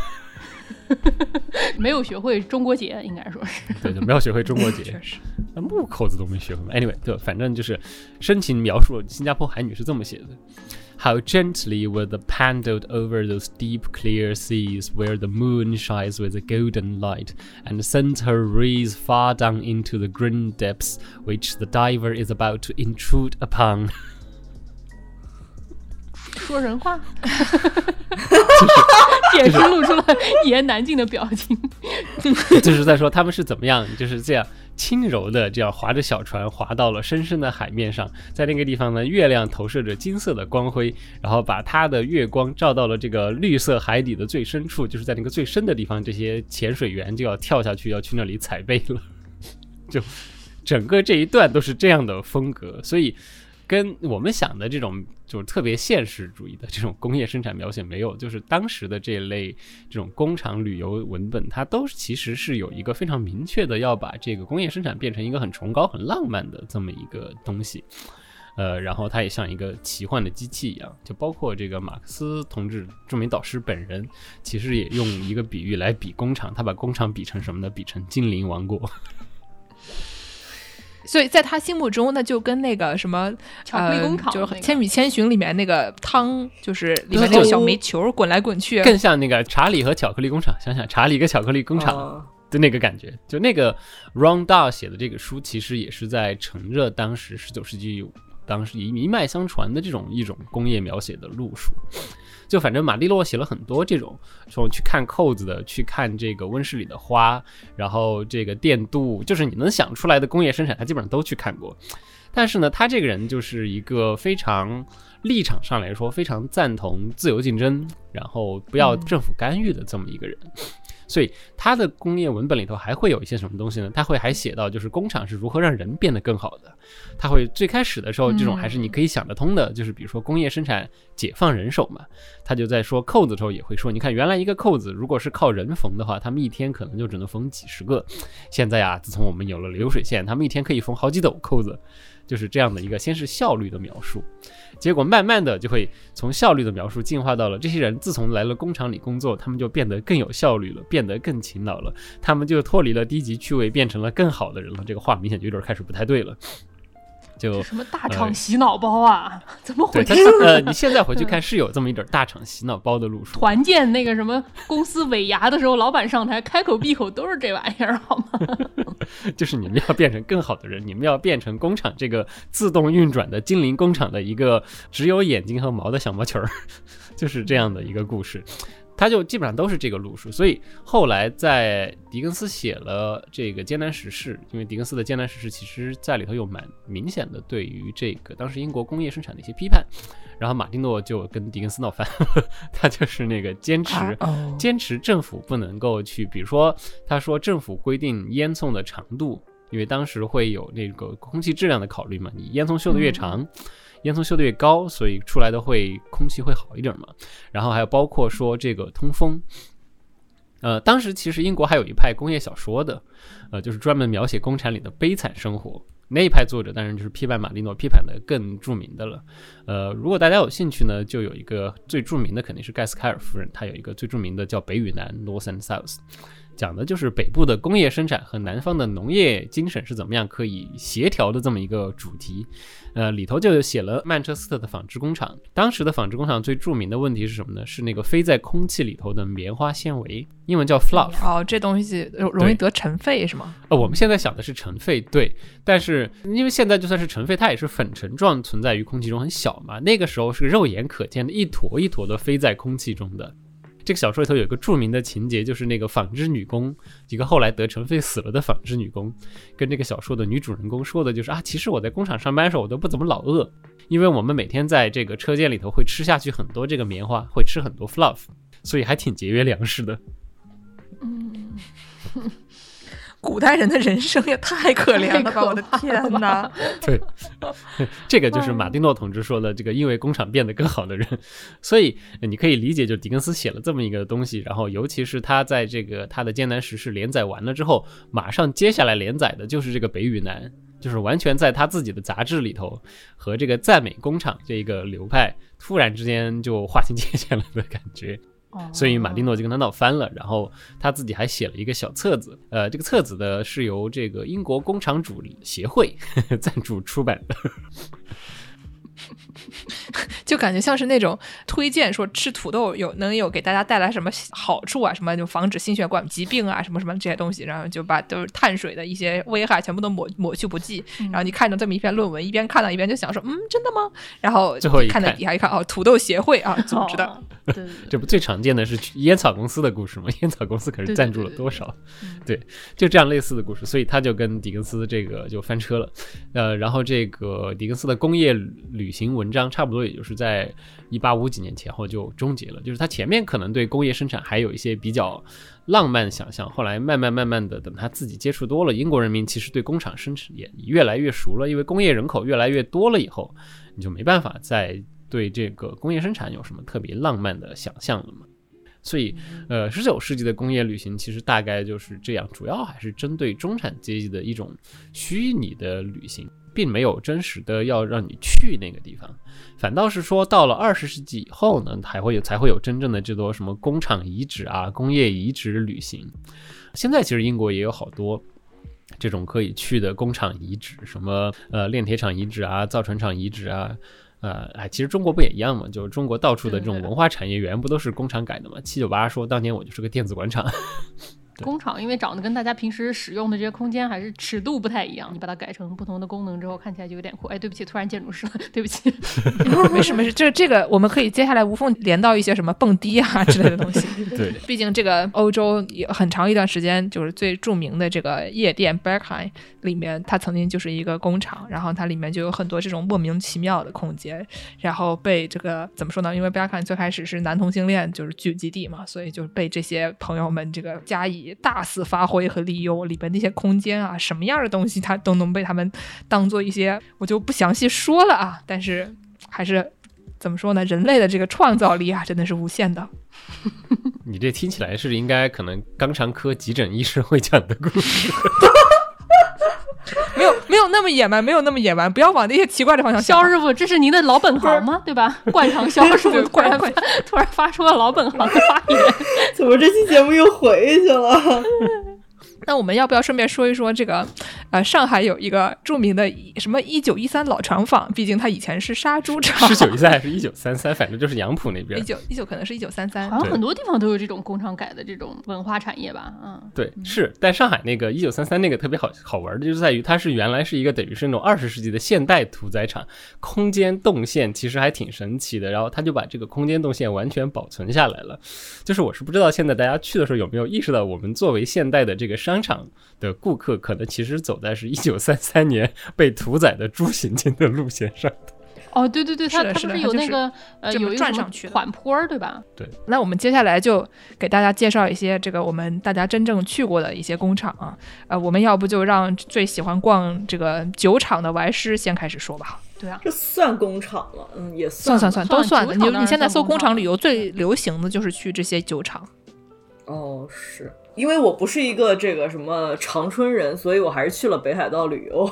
没有学会中国结，应该说是对，就没有学会中国结，确实，那木扣子都没学会。Anyway，对，反正就是深情描述新加坡海女是这么写的 ：How gently were the paddled over those deep clear seas where the moon shines with a golden light and sends her rays far down into the green depths which the diver is about to intrude upon。说人话，也是露出了一言难尽的表情。就是在说他们是怎么样，就是这样 轻柔的这样划着小船划到了深深的海面上，在那个地方呢，月亮投射着金色的光辉，然后把它的月光照到了这个绿色海底的最深处，就是在那个最深的地方，这些潜水员就要跳下去要去那里踩背了，就整个这一段都是这样的风格，所以。跟我们想的这种就是特别现实主义的这种工业生产描写没有，就是当时的这类这种工厂旅游文本，它都其实是有一个非常明确的要把这个工业生产变成一个很崇高、很浪漫的这么一个东西。呃，然后它也像一个奇幻的机器一样，就包括这个马克思同志著名导师本人，其实也用一个比喻来比工厂，他把工厂比成什么呢？比成精灵王国。所以在他心目中，那就跟那个什么巧克力工厂呃就是那个《千与千寻》里面那个汤，就是里面那个小煤球滚来滚去，更像那个查理和巧克力工厂。想想查理跟巧克力工厂啊的那个感觉，就那个 Ron Dahl 写的这个书，其实也是在承着当时十九世纪当时一一脉相传的这种一种工业描写的路数。就反正马利洛写了很多这种，说去看扣子的，去看这个温室里的花，然后这个电镀，就是你能想出来的工业生产，他基本上都去看过。但是呢，他这个人就是一个非常立场上来说非常赞同自由竞争，然后不要政府干预的这么一个人。所以他的工业文本里头还会有一些什么东西呢？他会还写到，就是工厂是如何让人变得更好的。他会最开始的时候，这种还是你可以想得通的，就是比如说工业生产解放人手嘛。他就在说扣子的时候也会说，你看原来一个扣子如果是靠人缝的话，他们一天可能就只能缝几十个。现在啊，自从我们有了流水线，他们一天可以缝好几斗扣子，就是这样的一个先是效率的描述。结果慢慢的就会从效率的描述进化到了这些人自从来了工厂里工作，他们就变得更有效率了，变得更勤劳了，他们就脱离了低级趣味，变成了更好的人了。这个话明显就有点开始不太对了。就什么大厂洗脑包啊？怎么回，事？呃，你现在回去看是有这么一点大厂洗脑包的路数。团建那个什么公司尾牙的时候，老板上台开口闭口都是这玩意儿，好吗？就是你们要变成更好的人，你们要变成工厂这个自动运转的精灵工厂的一个只有眼睛和毛的小毛球儿，就是这样的一个故事。它就基本上都是这个路数，所以后来在狄更斯写了这个《艰难时事》，因为狄更斯的《艰难时事》其实在里头有蛮明显的对于这个当时英国工业生产的一些批判，然后马丁诺就跟狄更斯闹翻，他就是那个坚持啊哦。坚持政府不能够去，比如说他说政府规定烟囱的长度，因为当时会有那个空气质量的考虑嘛，你烟囱修的越长，烟囱修得越高，所以出来的会空气会好一点嘛。然后还有包括说这个通风。呃，当时其实英国还有一派工业小说的，呃，就是专门描写工厂里的悲惨生活。那一派作者当然就是批判马丁诺，批判的更著名的了。呃，如果大家有兴趣呢，就有一个最著名的肯定是盖斯凯尔夫人，她有一个最著名的叫《北与南》（North and South），讲的就是北部的工业生产和南方的农业精神是怎么样可以协调的这么一个主题。呃，里头就写了曼彻斯特的纺织工厂。当时的纺织工厂最著名的问题是什么呢？是那个飞在空气里头的棉花纤维，英文叫 fluff。哦，这东西容容易得尘肺是吗？呃，我们现在想的是尘肺，对，但是因为现在就算是尘肺，它也是粉尘状存在于空气中，很小嘛。那个时候是肉眼可见的一坨一坨的飞在空气中的。这个小说里头有一个著名的情节，就是那个纺织女工，一个后来得尘肺死了的纺织女工，跟这个小说的女主人公说的就是啊，其实我在工厂上班的时候，我都不怎么老饿，因为我们每天在这个车间里头会吃下去很多这个棉花，会吃很多 fluff，所以还挺节约粮食的。嗯古代人的人生也太可怜了吧！我的天哪！对，这个就是马丁诺同志说的，这个因为工厂变得更好的人，所以你可以理解，就狄更斯写了这么一个东西，然后尤其是他在这个他的《艰难时事》连载完了之后，马上接下来连载的就是这个北与南，就是完全在他自己的杂志里头和这个赞美工厂这个流派突然之间就划清界限了的感觉。所以马丁诺就跟他闹翻了，然后他自己还写了一个小册子，呃，这个册子呢是由这个英国工厂主协会 赞助出版的。就感觉像是那种推荐说吃土豆有能有给大家带来什么好处啊，什么就防止心血管疾病啊，什么什么这些东西，然后就把都是碳水的一些危害全部都抹抹去不计。然后你看着这么一篇论文，一边看到一边就想说，嗯，真的吗？然后最后一看到底下一看，哦，土豆协会啊组织的。哦对对对这不最常见的是烟草公司的故事吗？烟草公司可是赞助了对对多少？对，就这样类似的故事，所以他就跟狄更斯这个就翻车了。呃，然后这个狄更斯的工业旅旅行文章，差不多也就是在一八五几年前后就终结了。就是他前面可能对工业生产还有一些比较浪漫想象，后来慢慢慢慢的，等他自己接触多了，英国人民其实对工厂生产也越来越熟了，因为工业人口越来越多了以后，你就没办法再对这个工业生产有什么特别浪漫的想象了嘛。所以，呃，十九世纪的工业旅行其实大概就是这样，主要还是针对中产阶级的一种虚拟的旅行，并没有真实的要让你去那个地方。反倒是说，到了二十世纪以后呢，还会有才会有真正的这多什么工厂遗址啊、工业遗址旅行。现在其实英国也有好多。这种可以去的工厂遗址，什么呃炼铁厂遗址啊、造船厂遗址啊，呃，哎，其实中国不也一样嘛？就是中国到处的这种文化产业园不都是工厂改的嘛？七九八说当年我就是个电子广场，对工厂因为长得跟大家平时使用的这些空间还是尺度不太一样，你把它改成不同的功能之后，看起来就有点酷。哎，对不起，突然建筑师了，对不起。没事没事，这这个我们可以接下来无缝连到一些什么蹦迪啊之类的东西。对，毕竟这个欧洲有很长一段时间，就是最著名的这个夜店 Berghain 里面，它曾经就是一个工厂，然后它里面就有很多这种莫名其妙的空间，然后被这个怎么说呢？因为 Berghain 最开始是男同性恋就是聚集地嘛，所以就被这些朋友们这个加以大肆发挥和利用，里边那些空间啊，什么样的东西它都能被他们当做一些，我就不详细说了啊，但是还是。怎么说呢？人类的这个创造力啊，真的是无限的。你这听起来是应该可能肛肠科急诊医生会讲的故事。没有没有那么野蛮，没有那么野蛮，不要往那些奇怪的方向想肖。师傅，这是您的老本行吗？对吧？惯常肖师傅对突然突然发出了老本行的发言。怎么这期节目又回去了？那我们要不要顺便说一说这个，呃，上海有一个著名的什么一九一三老厂坊，毕竟它以前是杀猪场。一九一三还是一九三三，反正就是杨浦那边一。九一九可能是一九三三好，像很多地方都有这种工厂改的这种文化产业吧，嗯，对，是，但上海那个一九三三那个特别好好玩的，就是在于它是原来是一个等于是那种二十世纪的现代屠宰场，空间动线其实还挺神奇的。然后他就把这个空间动线完全保存下来了。就是我是不知道现在大家去的时候有没有意识到，我们作为现代的这个商场的顾客，可能其实走在是一九三三年被屠宰的猪行进的路线上。哦，对对对，它它不是有那个呃有一个什么转上去缓坡儿对吧？对那我们接下来就给大家介绍一些这个我们大家真正去过的一些工厂啊。呃，我们要不就让最喜欢逛这个酒厂的玩师先开始说吧。对啊，这算工厂了，嗯，也算算算，算都算的。你你现在搜工厂旅游最流行的就是去这些酒厂。哦，是因为我不是一个这个什么长春人，所以我还是去了北海道旅游。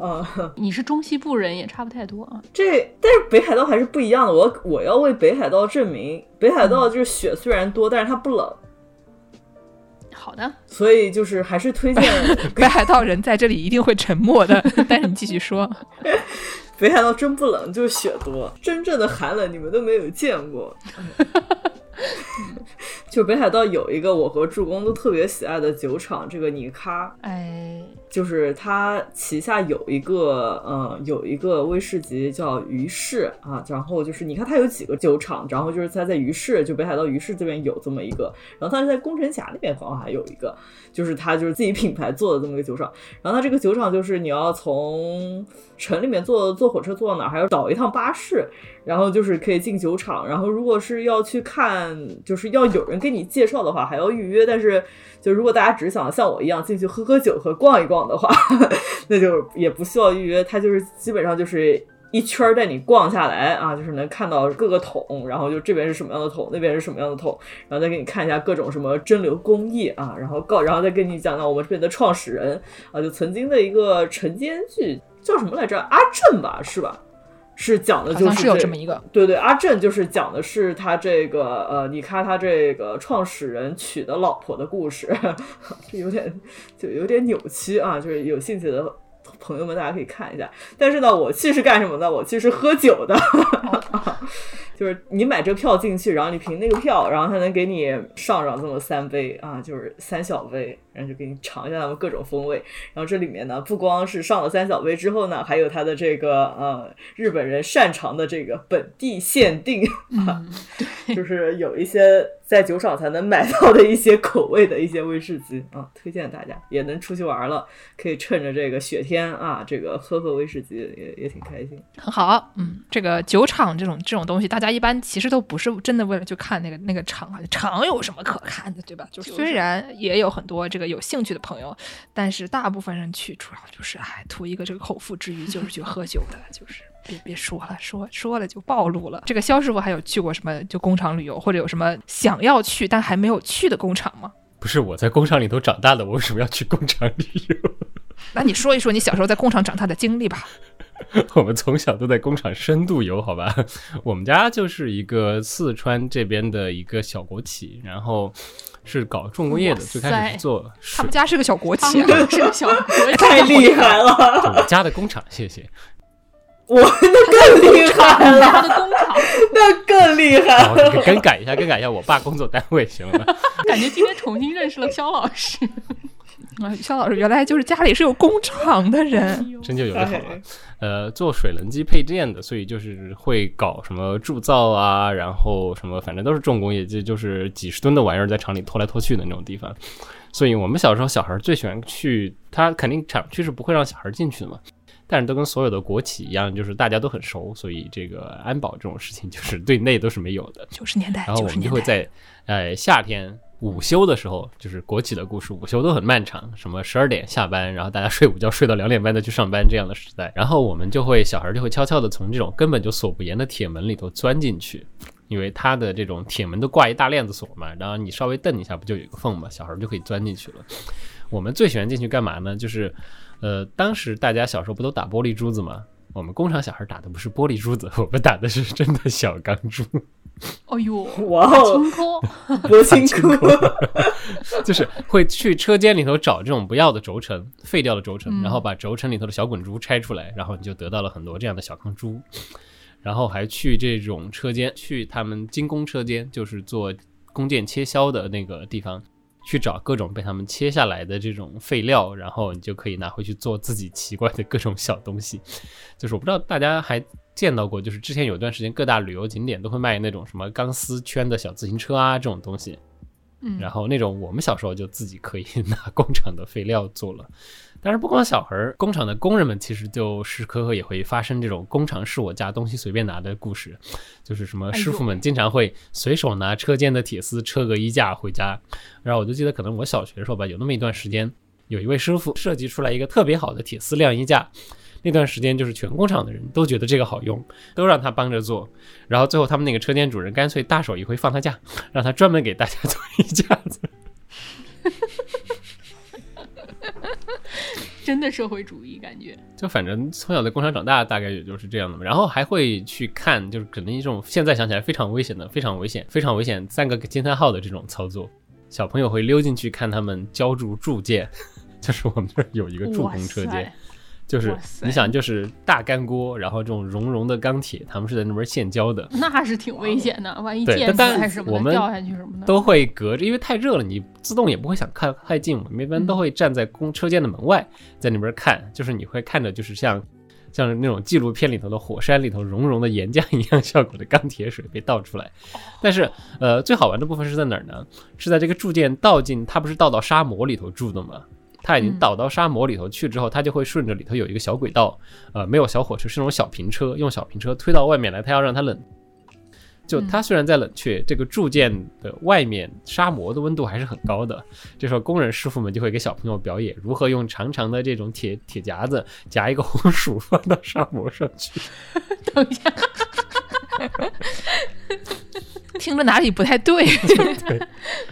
嗯，你是中西部人也差不太多啊。这但是北海道还是不一样的。我我要为北海道证明，北海道就是雪虽然多，但是它不冷，好的，所以就是还是推荐 北海道人在这里一定会沉默的，但是你继续说。北海道真不冷，就是雪多，真正的寒冷你们都没有见过。就北海道有一个我和助攻都特别喜爱的酒厂，这个尼卡，哎，就是它旗下有一个嗯有一个威士忌叫于氏啊，然后就是你看它有几个酒厂，然后就是它在于氏，就北海道于氏这边有这么一个，然后它是在宫城峡那边好像还有一个，就是它就是自己品牌做的这么一个酒厂，然后它这个酒厂就是你要从城里面坐坐火车坐到哪儿，还要倒一趟巴士，然后就是可以进酒厂，然后如果是要去看，就是要有人给你介绍的话，还要预约。但是，就如果大家只想像我一样进去喝喝酒和逛一逛的话，那就也不需要预约。它就是基本上就是一圈带你逛下来啊，就是能看到各个桶，然后就这边是什么样的桶，那边是什么样的桶，然后再给你看一下各种什么蒸馏工艺啊，然后告，然后再跟你讲讲我们这边的创始人啊，就曾经的一个晨间剧叫什么来着？阿正吧，是吧？是讲的就是好像是有这这么一个，对对，阿震就是讲的是他这个呃，你看他这个创始人娶的老婆的故事，这有点就有点扭曲啊，就是有兴趣的朋友们大家可以看一下。但是呢，我去是干什么的？我去是喝酒的，就是你买这票进去，然后你凭那个票，然后他能给你上上这么三杯啊，就是三小杯，然后就给你尝一下他们各种风味。然后这里面呢，不光是上了三小杯之后呢，还有他的这个呃日本人擅长的这个本地限定，啊，就是有一些在酒厂才能买到的一些口味的一些威士忌啊，推荐大家也能出去玩了，可以趁着这个雪天啊，这个喝喝威士忌也也挺开心。很好，嗯，这个酒厂这种这种东西，大家一般其实都不是真的为了去看那个那个厂啊，厂有什么可看的，对吧？就虽然也有很多这个有兴趣的朋友，但是大部分人去主要就是哎图一个这个口腹之欲，就是去喝酒的，就是。别别说了，说说了就暴露了。这个肖师傅还有去过什么就工厂旅游，或者有什么想要去但还没有去的工厂吗？不是我在工厂里头长大的，我为什么要去工厂旅游？那你说一说你小时候在工厂长大的经历吧。我们从小都在工厂深度游，好吧？我们家就是一个四川这边的一个小国企，然后是搞重工业的，哇最开始是做他们家是个小国企啊，是个小国企，太厉害了，我家的工厂，谢谢。我那更 厉害了，他，的工厂，那更厉害然后了。更改一下，更改一下我爸工作单位，行了吧？感觉今天重新认识了肖老师。啊，肖老师原来就是家里是有工厂的人。真就有就好了哎。呃，做水轮机配件的，所以就是会搞什么铸造啊，然后什么，反正都是重工业，就就是几十吨的玩意儿在厂里拖来拖去的那种地方。所以我们小时候小孩最喜欢去，他肯定厂区是不会让小孩进去的嘛。但是都跟所有的国企一样，就是大家都很熟，所以这个安保这种事情就是对内都是没有的。九十年代，然后我们就会在呃夏天午休的时候，就是国企的故事，午休都很漫长，什么十二点下班，然后大家睡午觉睡到两点半再去上班这样的时代。然后我们就会小孩就会悄悄的从这种根本就锁不严的铁门里头钻进去。因为它的这种铁门都挂一大链子锁嘛，然后你稍微蹬一下，不就有一个缝嘛，小孩就可以钻进去了。我们最喜欢进去干嘛呢？就是，呃，当时大家小时候不都打玻璃珠子吗？我们工厂小孩打的不是玻璃珠子，我们打的是真的小钢珠。哦呦，哇哦清空，博清库，就是会去车间里头找这种不要的轴承、废掉的轴承，嗯然后把轴承里头的小滚珠拆出来，然后你就得到了很多这样的小钢珠。然后还去这种车间，去他们精工车间，就是做弓箭切削的那个地方，去找各种被他们切下来的这种废料，然后你就可以拿回去做自己奇怪的各种小东西。就是我不知道大家还见到过，就是之前有段时间各大旅游景点都会卖那种什么钢丝圈的小自行车啊这种东西。嗯，然后那种我们小时候就自己可以 拿工厂的废料做了。但是不光小孩儿，工厂的工人们其实就时时刻刻也会发生这种工厂是我家东西随便拿的故事，就是什么师傅们经常会随手拿车间的铁丝车个衣架回家。然后我就记得可能我小学的时候吧，有那么一段时间，有一位师傅设计出来一个特别好的铁丝晾衣架。那段时间就是全工厂的人都觉得这个好用，都让他帮着做。然后最后他们那个车间主任干脆大手一挥放他假，让他专门给大家做衣架子。真的社会主义感觉。就反正从小在工厂长大，大概也就是这样的嘛。然后还会去看，就是可能一种现在想起来非常危险的、非常危险、非常危险三个惊叹号的这种操作。小朋友会溜进去看他们浇筑铸件，就是我们这儿有一个铸哇工车间塞，，就是你想就是大干锅，然后这种熔融的钢铁，他们是在那边现浇的。那是挺危险的，万一对溅还是什么我们掉下去什么的，都会隔着，因为太热了，你自动也不会想看太近。我们一般都会站在公车间的门外，在那边看，就是你会看着就是像像那种纪录片里头的火山里头熔融的岩浆一样效果的钢铁水被倒出来。但是呃，最好玩的部分是在哪儿呢？是在这个铸件倒进，它不是倒到沙漠里头铸的吗？它已经嗯倒到沙漠里头去之后，它就会顺着里头有一个小轨道，呃，没有小火车，是那种小平车，用小平车推到外面来，它要让它冷。就嗯它虽然在冷却，这个铸件的外面沙膜的温度还是很高的。这时候工人师傅们就会给小朋友表演如何用长长的这种铁铁夹子夹一个红薯放到沙膜上去。等一下，听着哪里不太 对？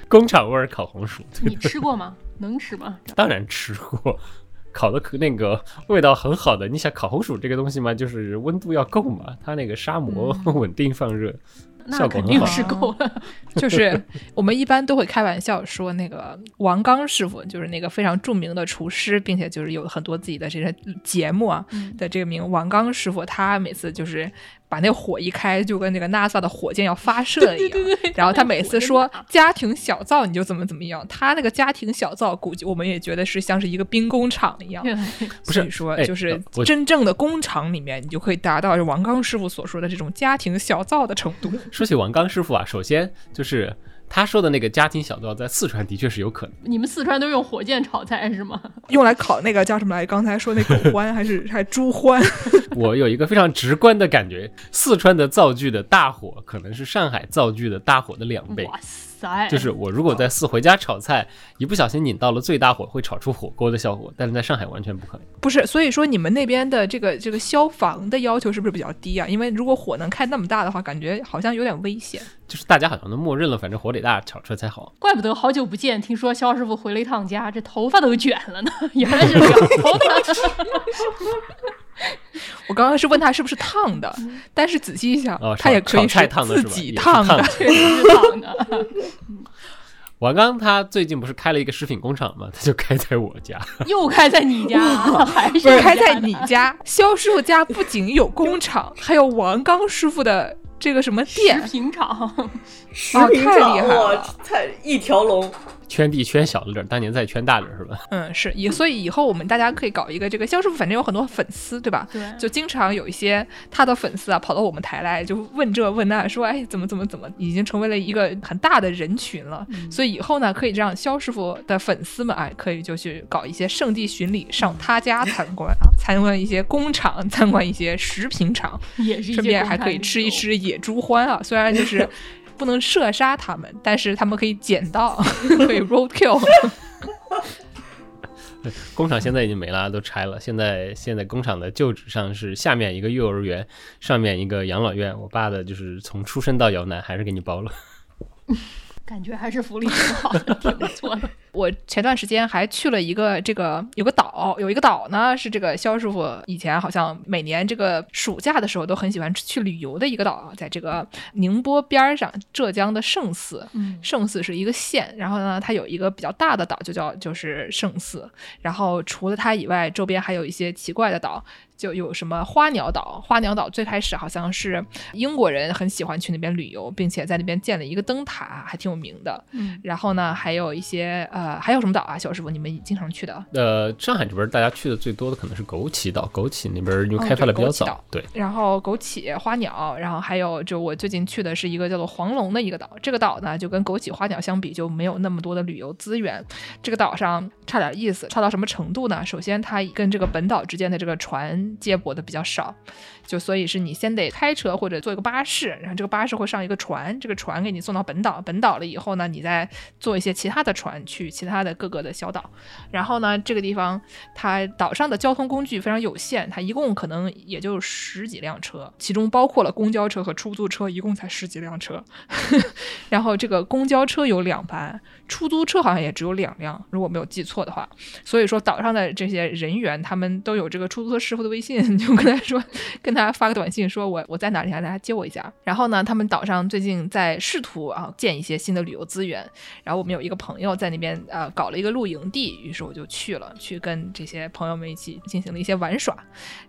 工厂味儿烤红薯，对你吃过吗？能吃吗？当然吃过，烤的可那个 味道很好的。你想烤红薯这个东西嘛，就是温度要够嘛，它那个砂膜 稳定放热，那效果很好。肯定是够了。就是我们一般都会开玩笑说，那个王刚师傅就是那个非常著名的厨师，并且就是有很多自己的这些节目啊嗯的这个名王刚师傅，他每次就是把那火一开，就跟那个 NASA 的火箭要发 射一样。然后他每次说 家庭小灶你就怎么怎么样，他那个家庭小灶估计我们也觉得是像是一个兵工厂一样。不是所以说哎就是真正的工厂里面，你就可以达到王刚师傅所说的这种家庭小灶的程度。说起王刚师傅啊，首先就是他说的那个家庭小灶，在四川的确是有可能。你们四川都用火箭炒菜是吗？用来烤那个叫什么来？刚才说那狗欢还是 还猪欢？我有一个非常直观的感觉，四川的灶具的大火可能是上海灶具的大火的两倍。哇塞，就是我如果在四回家炒菜，一不小心拧到了最大火，会炒出火锅的效果，但是在上海完全不可能。不是，所以说你们那边的这个这个消防的要求是不是比较低啊？因为如果火能开那么大的话，感觉好像有点危险。就是大家好像都默认了，反正火得大，炒出来才好。怪不得好久不见，听说肖师傅回了一趟家，这头发都卷了呢，原来是两头的。我刚刚是问他是不是烫的，但是仔细一想，哦他也可以是自己烫的。王刚他最近不是开了一个食品工厂吗，他就开在我家。又开在你家，还是开在你家，肖师傅家不仅有工厂，还有王刚师傅的这个什么食店，品厂，食品厂。太厉害了。哇，太一条龙。圈地圈小了点儿，当年再圈大点儿是吧？嗯，是以所以以后我们大家可以搞一个这个肖师傅，反正有很多粉丝，对吧？对，就经常有一些他的粉丝啊，跑到我们台来，就问这问那，说哎怎么怎么怎么，已经成为了一个很大的人群了。嗯所以以后呢，可以让肖师傅的粉丝们啊，可以就去搞一些圣地巡礼，上他家参观啊，参观一些工厂，参观一些食品厂，也是顺便还可以。吃一吃野猪欢啊。虽然就是 不能射杀他们，但是他们可以捡到，可以 roadkill。工厂现在已经没了，都拆了。现在现在工厂的旧址上是下面一个幼儿园，上面一个养老院。我爸的就是从出生到摇篮还是给你包了。感觉还是福利挺好的，挺不错的。我前段时间还去了一个这个有个岛，有一个岛呢是这个肖师傅以前好像每年这个暑假的时候都很喜欢去旅游的一个岛，在这个宁波边儿上，浙江的嵊泗。嗯嵊泗是一个县，然后呢，它有一个比较大的岛，就叫就是嵊泗。然后除了它以外，周边还有一些奇怪的岛，就有什么花鸟岛。花鸟岛最开始好像是英国人很喜欢去那边旅游，并且在那边建了一个灯塔，还挺有名的。嗯，然后呢，还有一些呃，还有什么岛啊？小师傅，你们经常去的？呃，上海这边大家去的最多的可能是枸杞岛，枸杞那边因为哦开发的比较早对，然后枸杞、花鸟，然后还有就我最近去的是一个叫做黄龙的一个岛。这个岛呢，就跟枸杞、花鸟相比，就没有那么多的旅游资源。这个岛上差点意思，差到什么程度呢？首先，它跟这个本岛之间的这个船接驳的比较少，就所以是你先得开车或者坐一个巴士，然后这个巴士会上一个船，这个船给你送到本岛，本岛了以后呢，你再坐一些其他的船去其他的各个的小岛。然后呢，这个地方它岛上的交通工具非常有限，它一共可能也就十几辆车，其中包括了公交车和出租车，一共才十几辆车。然后这个公交车有两班，出租车好像也只有两辆，如果没有记错的话。所以说岛上的这些人员，他们都有这个出租车师傅的微信，就跟他说，跟他发个短信说我我在哪里，来大家接我一下。然后呢，他们岛上最近在试图啊建一些新的旅游资源，然后我们有一个朋友在那边呃搞了一个露营地，于是我就去了，去跟这些朋友们一起进行了一些玩耍。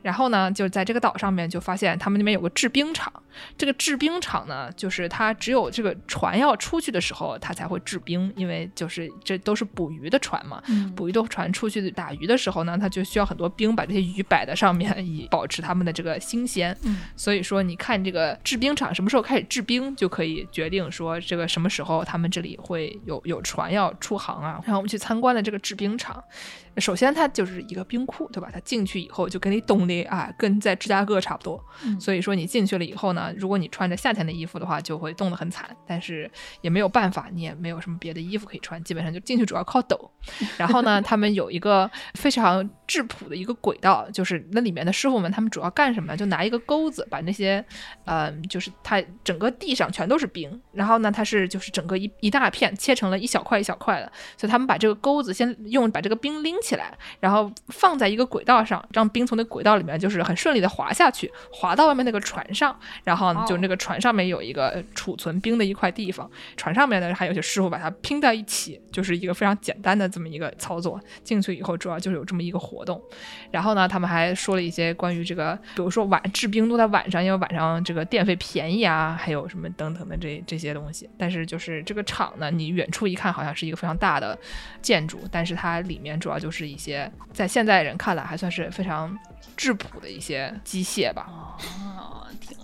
然后呢，就在这个岛上面就发现他们那边有个制冰厂，这个制冰厂呢，就是它只有这个船要出去的时候，它才会制冰，因为就是这都是捕鱼的船嘛，嗯捕鱼的船出去打鱼的时候呢，它就需要很多冰把这些鱼摆在上面，以保持它们的这个新鲜。嗯所以说，你看这个制冰厂什么时候开始制冰，就可以决定说这个什么时候他们这里会有有船要出航啊。然后我们去参观了这个制冰厂，首先它就是一个冰库，对吧？它进去以后就跟你冻的啊，跟在芝加哥差不多。嗯所以说你进去了以后呢，如果你穿着夏天的衣服的话，就会冻得很惨。但是也没有办法，你也没有什么别的衣服可以穿，基本上就进去主要靠抖。然后呢，他们有一个非常质朴的一个轨道，就是那里面的师傅们他们主要干什么呢？就拿一个钩子把那些，呃，就是它整个地上全都是冰，然后呢，它是就是整个一一大片切成了一小块一小块的，所以他们把这个钩子先用把这个冰拎起来，然后放在一个轨道上，让冰从那轨道里面就是很顺利的滑下去，滑到外面那个船上，然后就那个船上面有一个呃储存冰的一块地方，船上面呢还有些师傅把它拼在一起，就是一个非常简单的这么一个操作。进去以后主要就是有这么一个活活动，然后呢，他们还说了一些关于这个，比如说晚制冰都在晚上，因为晚上这个电费便宜啊，还有什么等等的这这些东西。但是就是这个厂呢，你远处一看好像是一个非常大的建筑，但是它里面主要就是一些在现在人看来还算是非常质朴的一些机械吧。啊，挺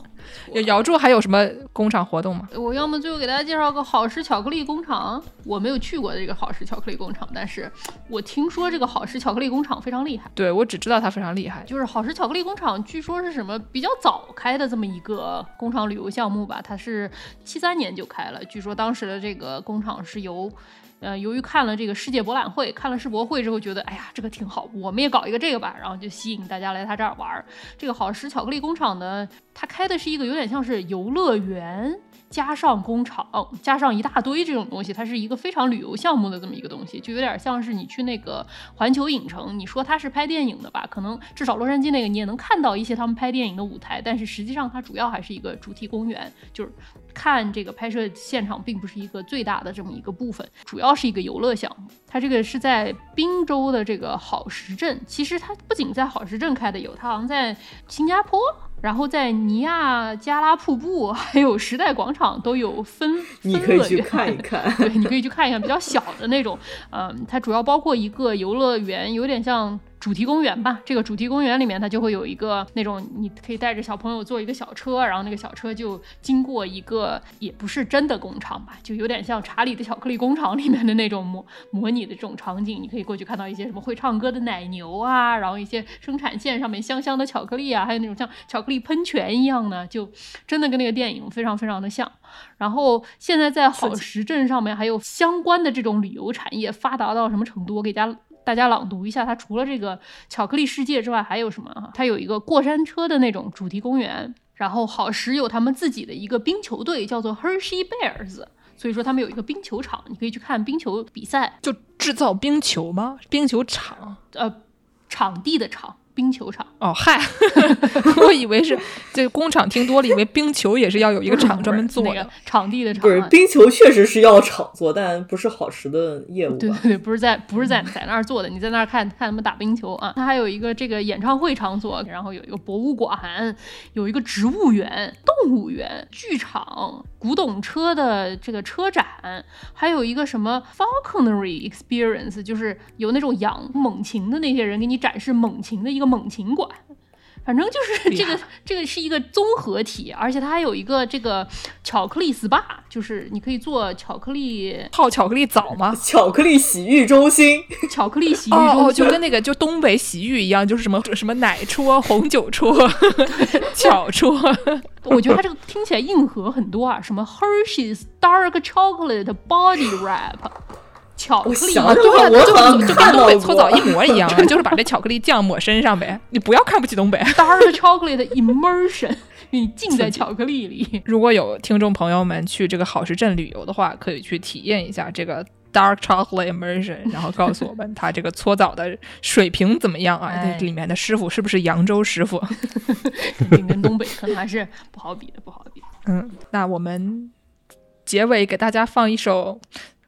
姚柱还有什么工厂活动吗？我要么最后给大家介绍个好时巧克力工厂，我没有去过这个好时巧克力工厂，但是我听说这个好时巧克力工厂非常厉害。对我只知道它非常厉害。就是好时巧克力工厂，据说是什么比较早开的这么一个工厂旅游项目吧？它是七三年就开了，据说当时的这个工厂是由。呃，由于看了这个世界博览会，看了世博会之后，觉得哎呀，这个挺好，我们也搞一个这个吧，然后就吸引大家来他这儿玩儿。这个好时巧克力工厂呢，他开的是一个有点像是游乐园。加上工厂，加上一大堆这种东西，它是一个非常旅游项目的这么一个东西，就有点像是你去那个环球影城，你说它是拍电影的吧？可能至少洛杉矶那个你也能看到一些他们拍电影的舞台，但是实际上它主要还是一个主题公园，就是看这个拍摄现场并不是一个最大的这么一个部分，主要是一个游乐项目。它这个是在滨州的这个好时镇，其实它不仅在好时镇开的有，它好像在新加坡。然后在尼亚加拉瀑布还有时代广场都有分 你可以去看一看。对，你可以去看一看，比较小的那种。嗯，它主要包括一个游乐园，有点像主题公园吧。这个主题公园里面，它就会有一个那种，你可以带着小朋友坐一个小车，然后那个小车就经过一个也不是真的工厂吧，就有点像查理的巧克力工厂里面的那种模模拟的这种场景。你可以过去看到一些什么会唱歌的奶牛啊，然后一些生产线上面香香的巧克力啊，还有那种像巧克力喷泉一样的，就真的跟那个电影非常非常的像。然后现在在好时镇上面还有相关的这种旅游产业发达到什么程度？我给大家大家朗读一下，它除了这个巧克力世界之外，还有什么啊？它有一个过山车的那种主题公园，然后好时有他们自己的一个冰球队，叫做 Hershey Bears。所以说他们有一个冰球场，你可以去看冰球比赛。就制造冰球吗？冰球场？呃，场地的场。冰球场哦，嗨，我以为是这工厂听多了，以为冰球也是要有一个厂专门做的场地的场。不是冰球确实是要厂做，但不是好时的业务。对 对对，不是在不是在在那儿做的，你在那儿看看他们打冰球啊。它还有一个这个演唱会场所，然后有一个博物馆，有一个植物园、动物园、剧场、古董车的这个车展，还有一个什么 falconry experience，就是有那种养猛禽的那些人给你展示猛禽的一个。猛禽馆，反正就是这个，这个是一个综合体，而且它还有一个这个巧克力 SPA，就是你可以做巧克力泡巧克力澡吗？巧克力洗浴中心，巧克力洗浴中心，就跟那个就东北洗浴一样，就是什么什么奶戳、红酒戳、巧戳。我觉得它这个听起来硬核很多啊，什么 Hershey's Dark Chocolate Body Wrap。巧克力，对呀，就就就跟东北搓澡一模一样啊，就是把这巧克力酱抹身上呗。你不要看不起东北。Dark chocolate immersion，你浸在巧克力里。如果有听众朋友们去这个好时镇旅游的话，可以去体验一下这个 Dark chocolate immersion，然后告诉我们他这个搓澡的水平怎么样啊？这里面的师傅是不是扬州师傅？你跟东北可能还是不好比的，不好比。嗯，那我们结尾给大家放一首。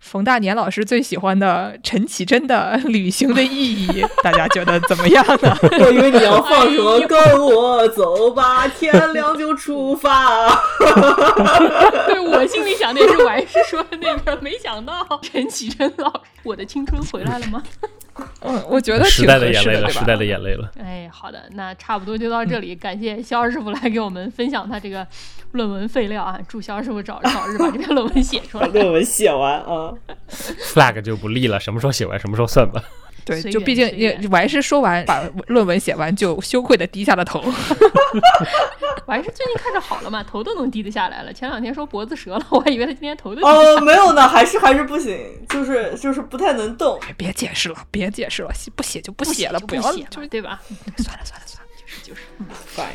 冯大年老师最喜欢的陈绮贞的《旅行的意义》，大家觉得怎么样呢？我以为你要 放什么“跟我走吧，天亮就出发”。对我心里想的也是，我还是说那个，没想到 陈绮贞老师，我的青春回来了吗？嗯，我觉得时代的眼泪了，时代的眼泪了。哎，好的，那差不多就到这里，感谢肖师傅来给我们分享他这个论文废料啊！祝肖师傅早早日把这篇论文写出来，论文写完啊。flag 就不立了，什么时候写完什么时候算吧。对，就毕竟也，我还是说完把论文写完就羞愧的低下了头。我还是最近看着好了嘛，头都能低得下来了。前两天说脖子折了，我还以为他今天头都哦没有呢，还是还是不行，就是就是不太能动。别解释了，别解释了，不写就不写了，不要写了，对吧？算了算了算了。就是，嗯，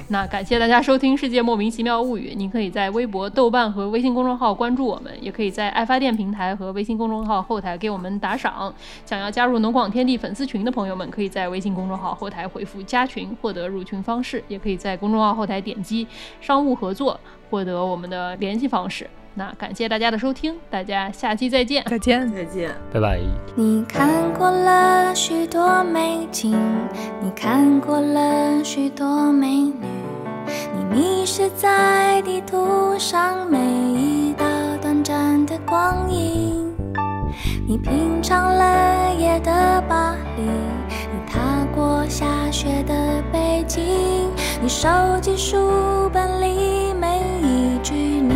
那感谢大家收听《世界莫名其妙物语》。您可以在微博、豆瓣和微信公众号关注我们，也可以在爱发电平台和微信公众号后台给我们打赏。想要加入农广天地粉丝群的朋友们，可以在微信公众号后台回复“加群”获得入群方式，也可以在公众号后台点击“商务合作”获得我们的联系方式。那感谢大家的收听，大家下期再见，再见，再见，拜拜。你看过了许多美景，你看过了许多美女，你迷失在地图上每一道短暂的光影，你品尝了夜的巴黎，你踏过下雪的北京，你收集书本里每一句你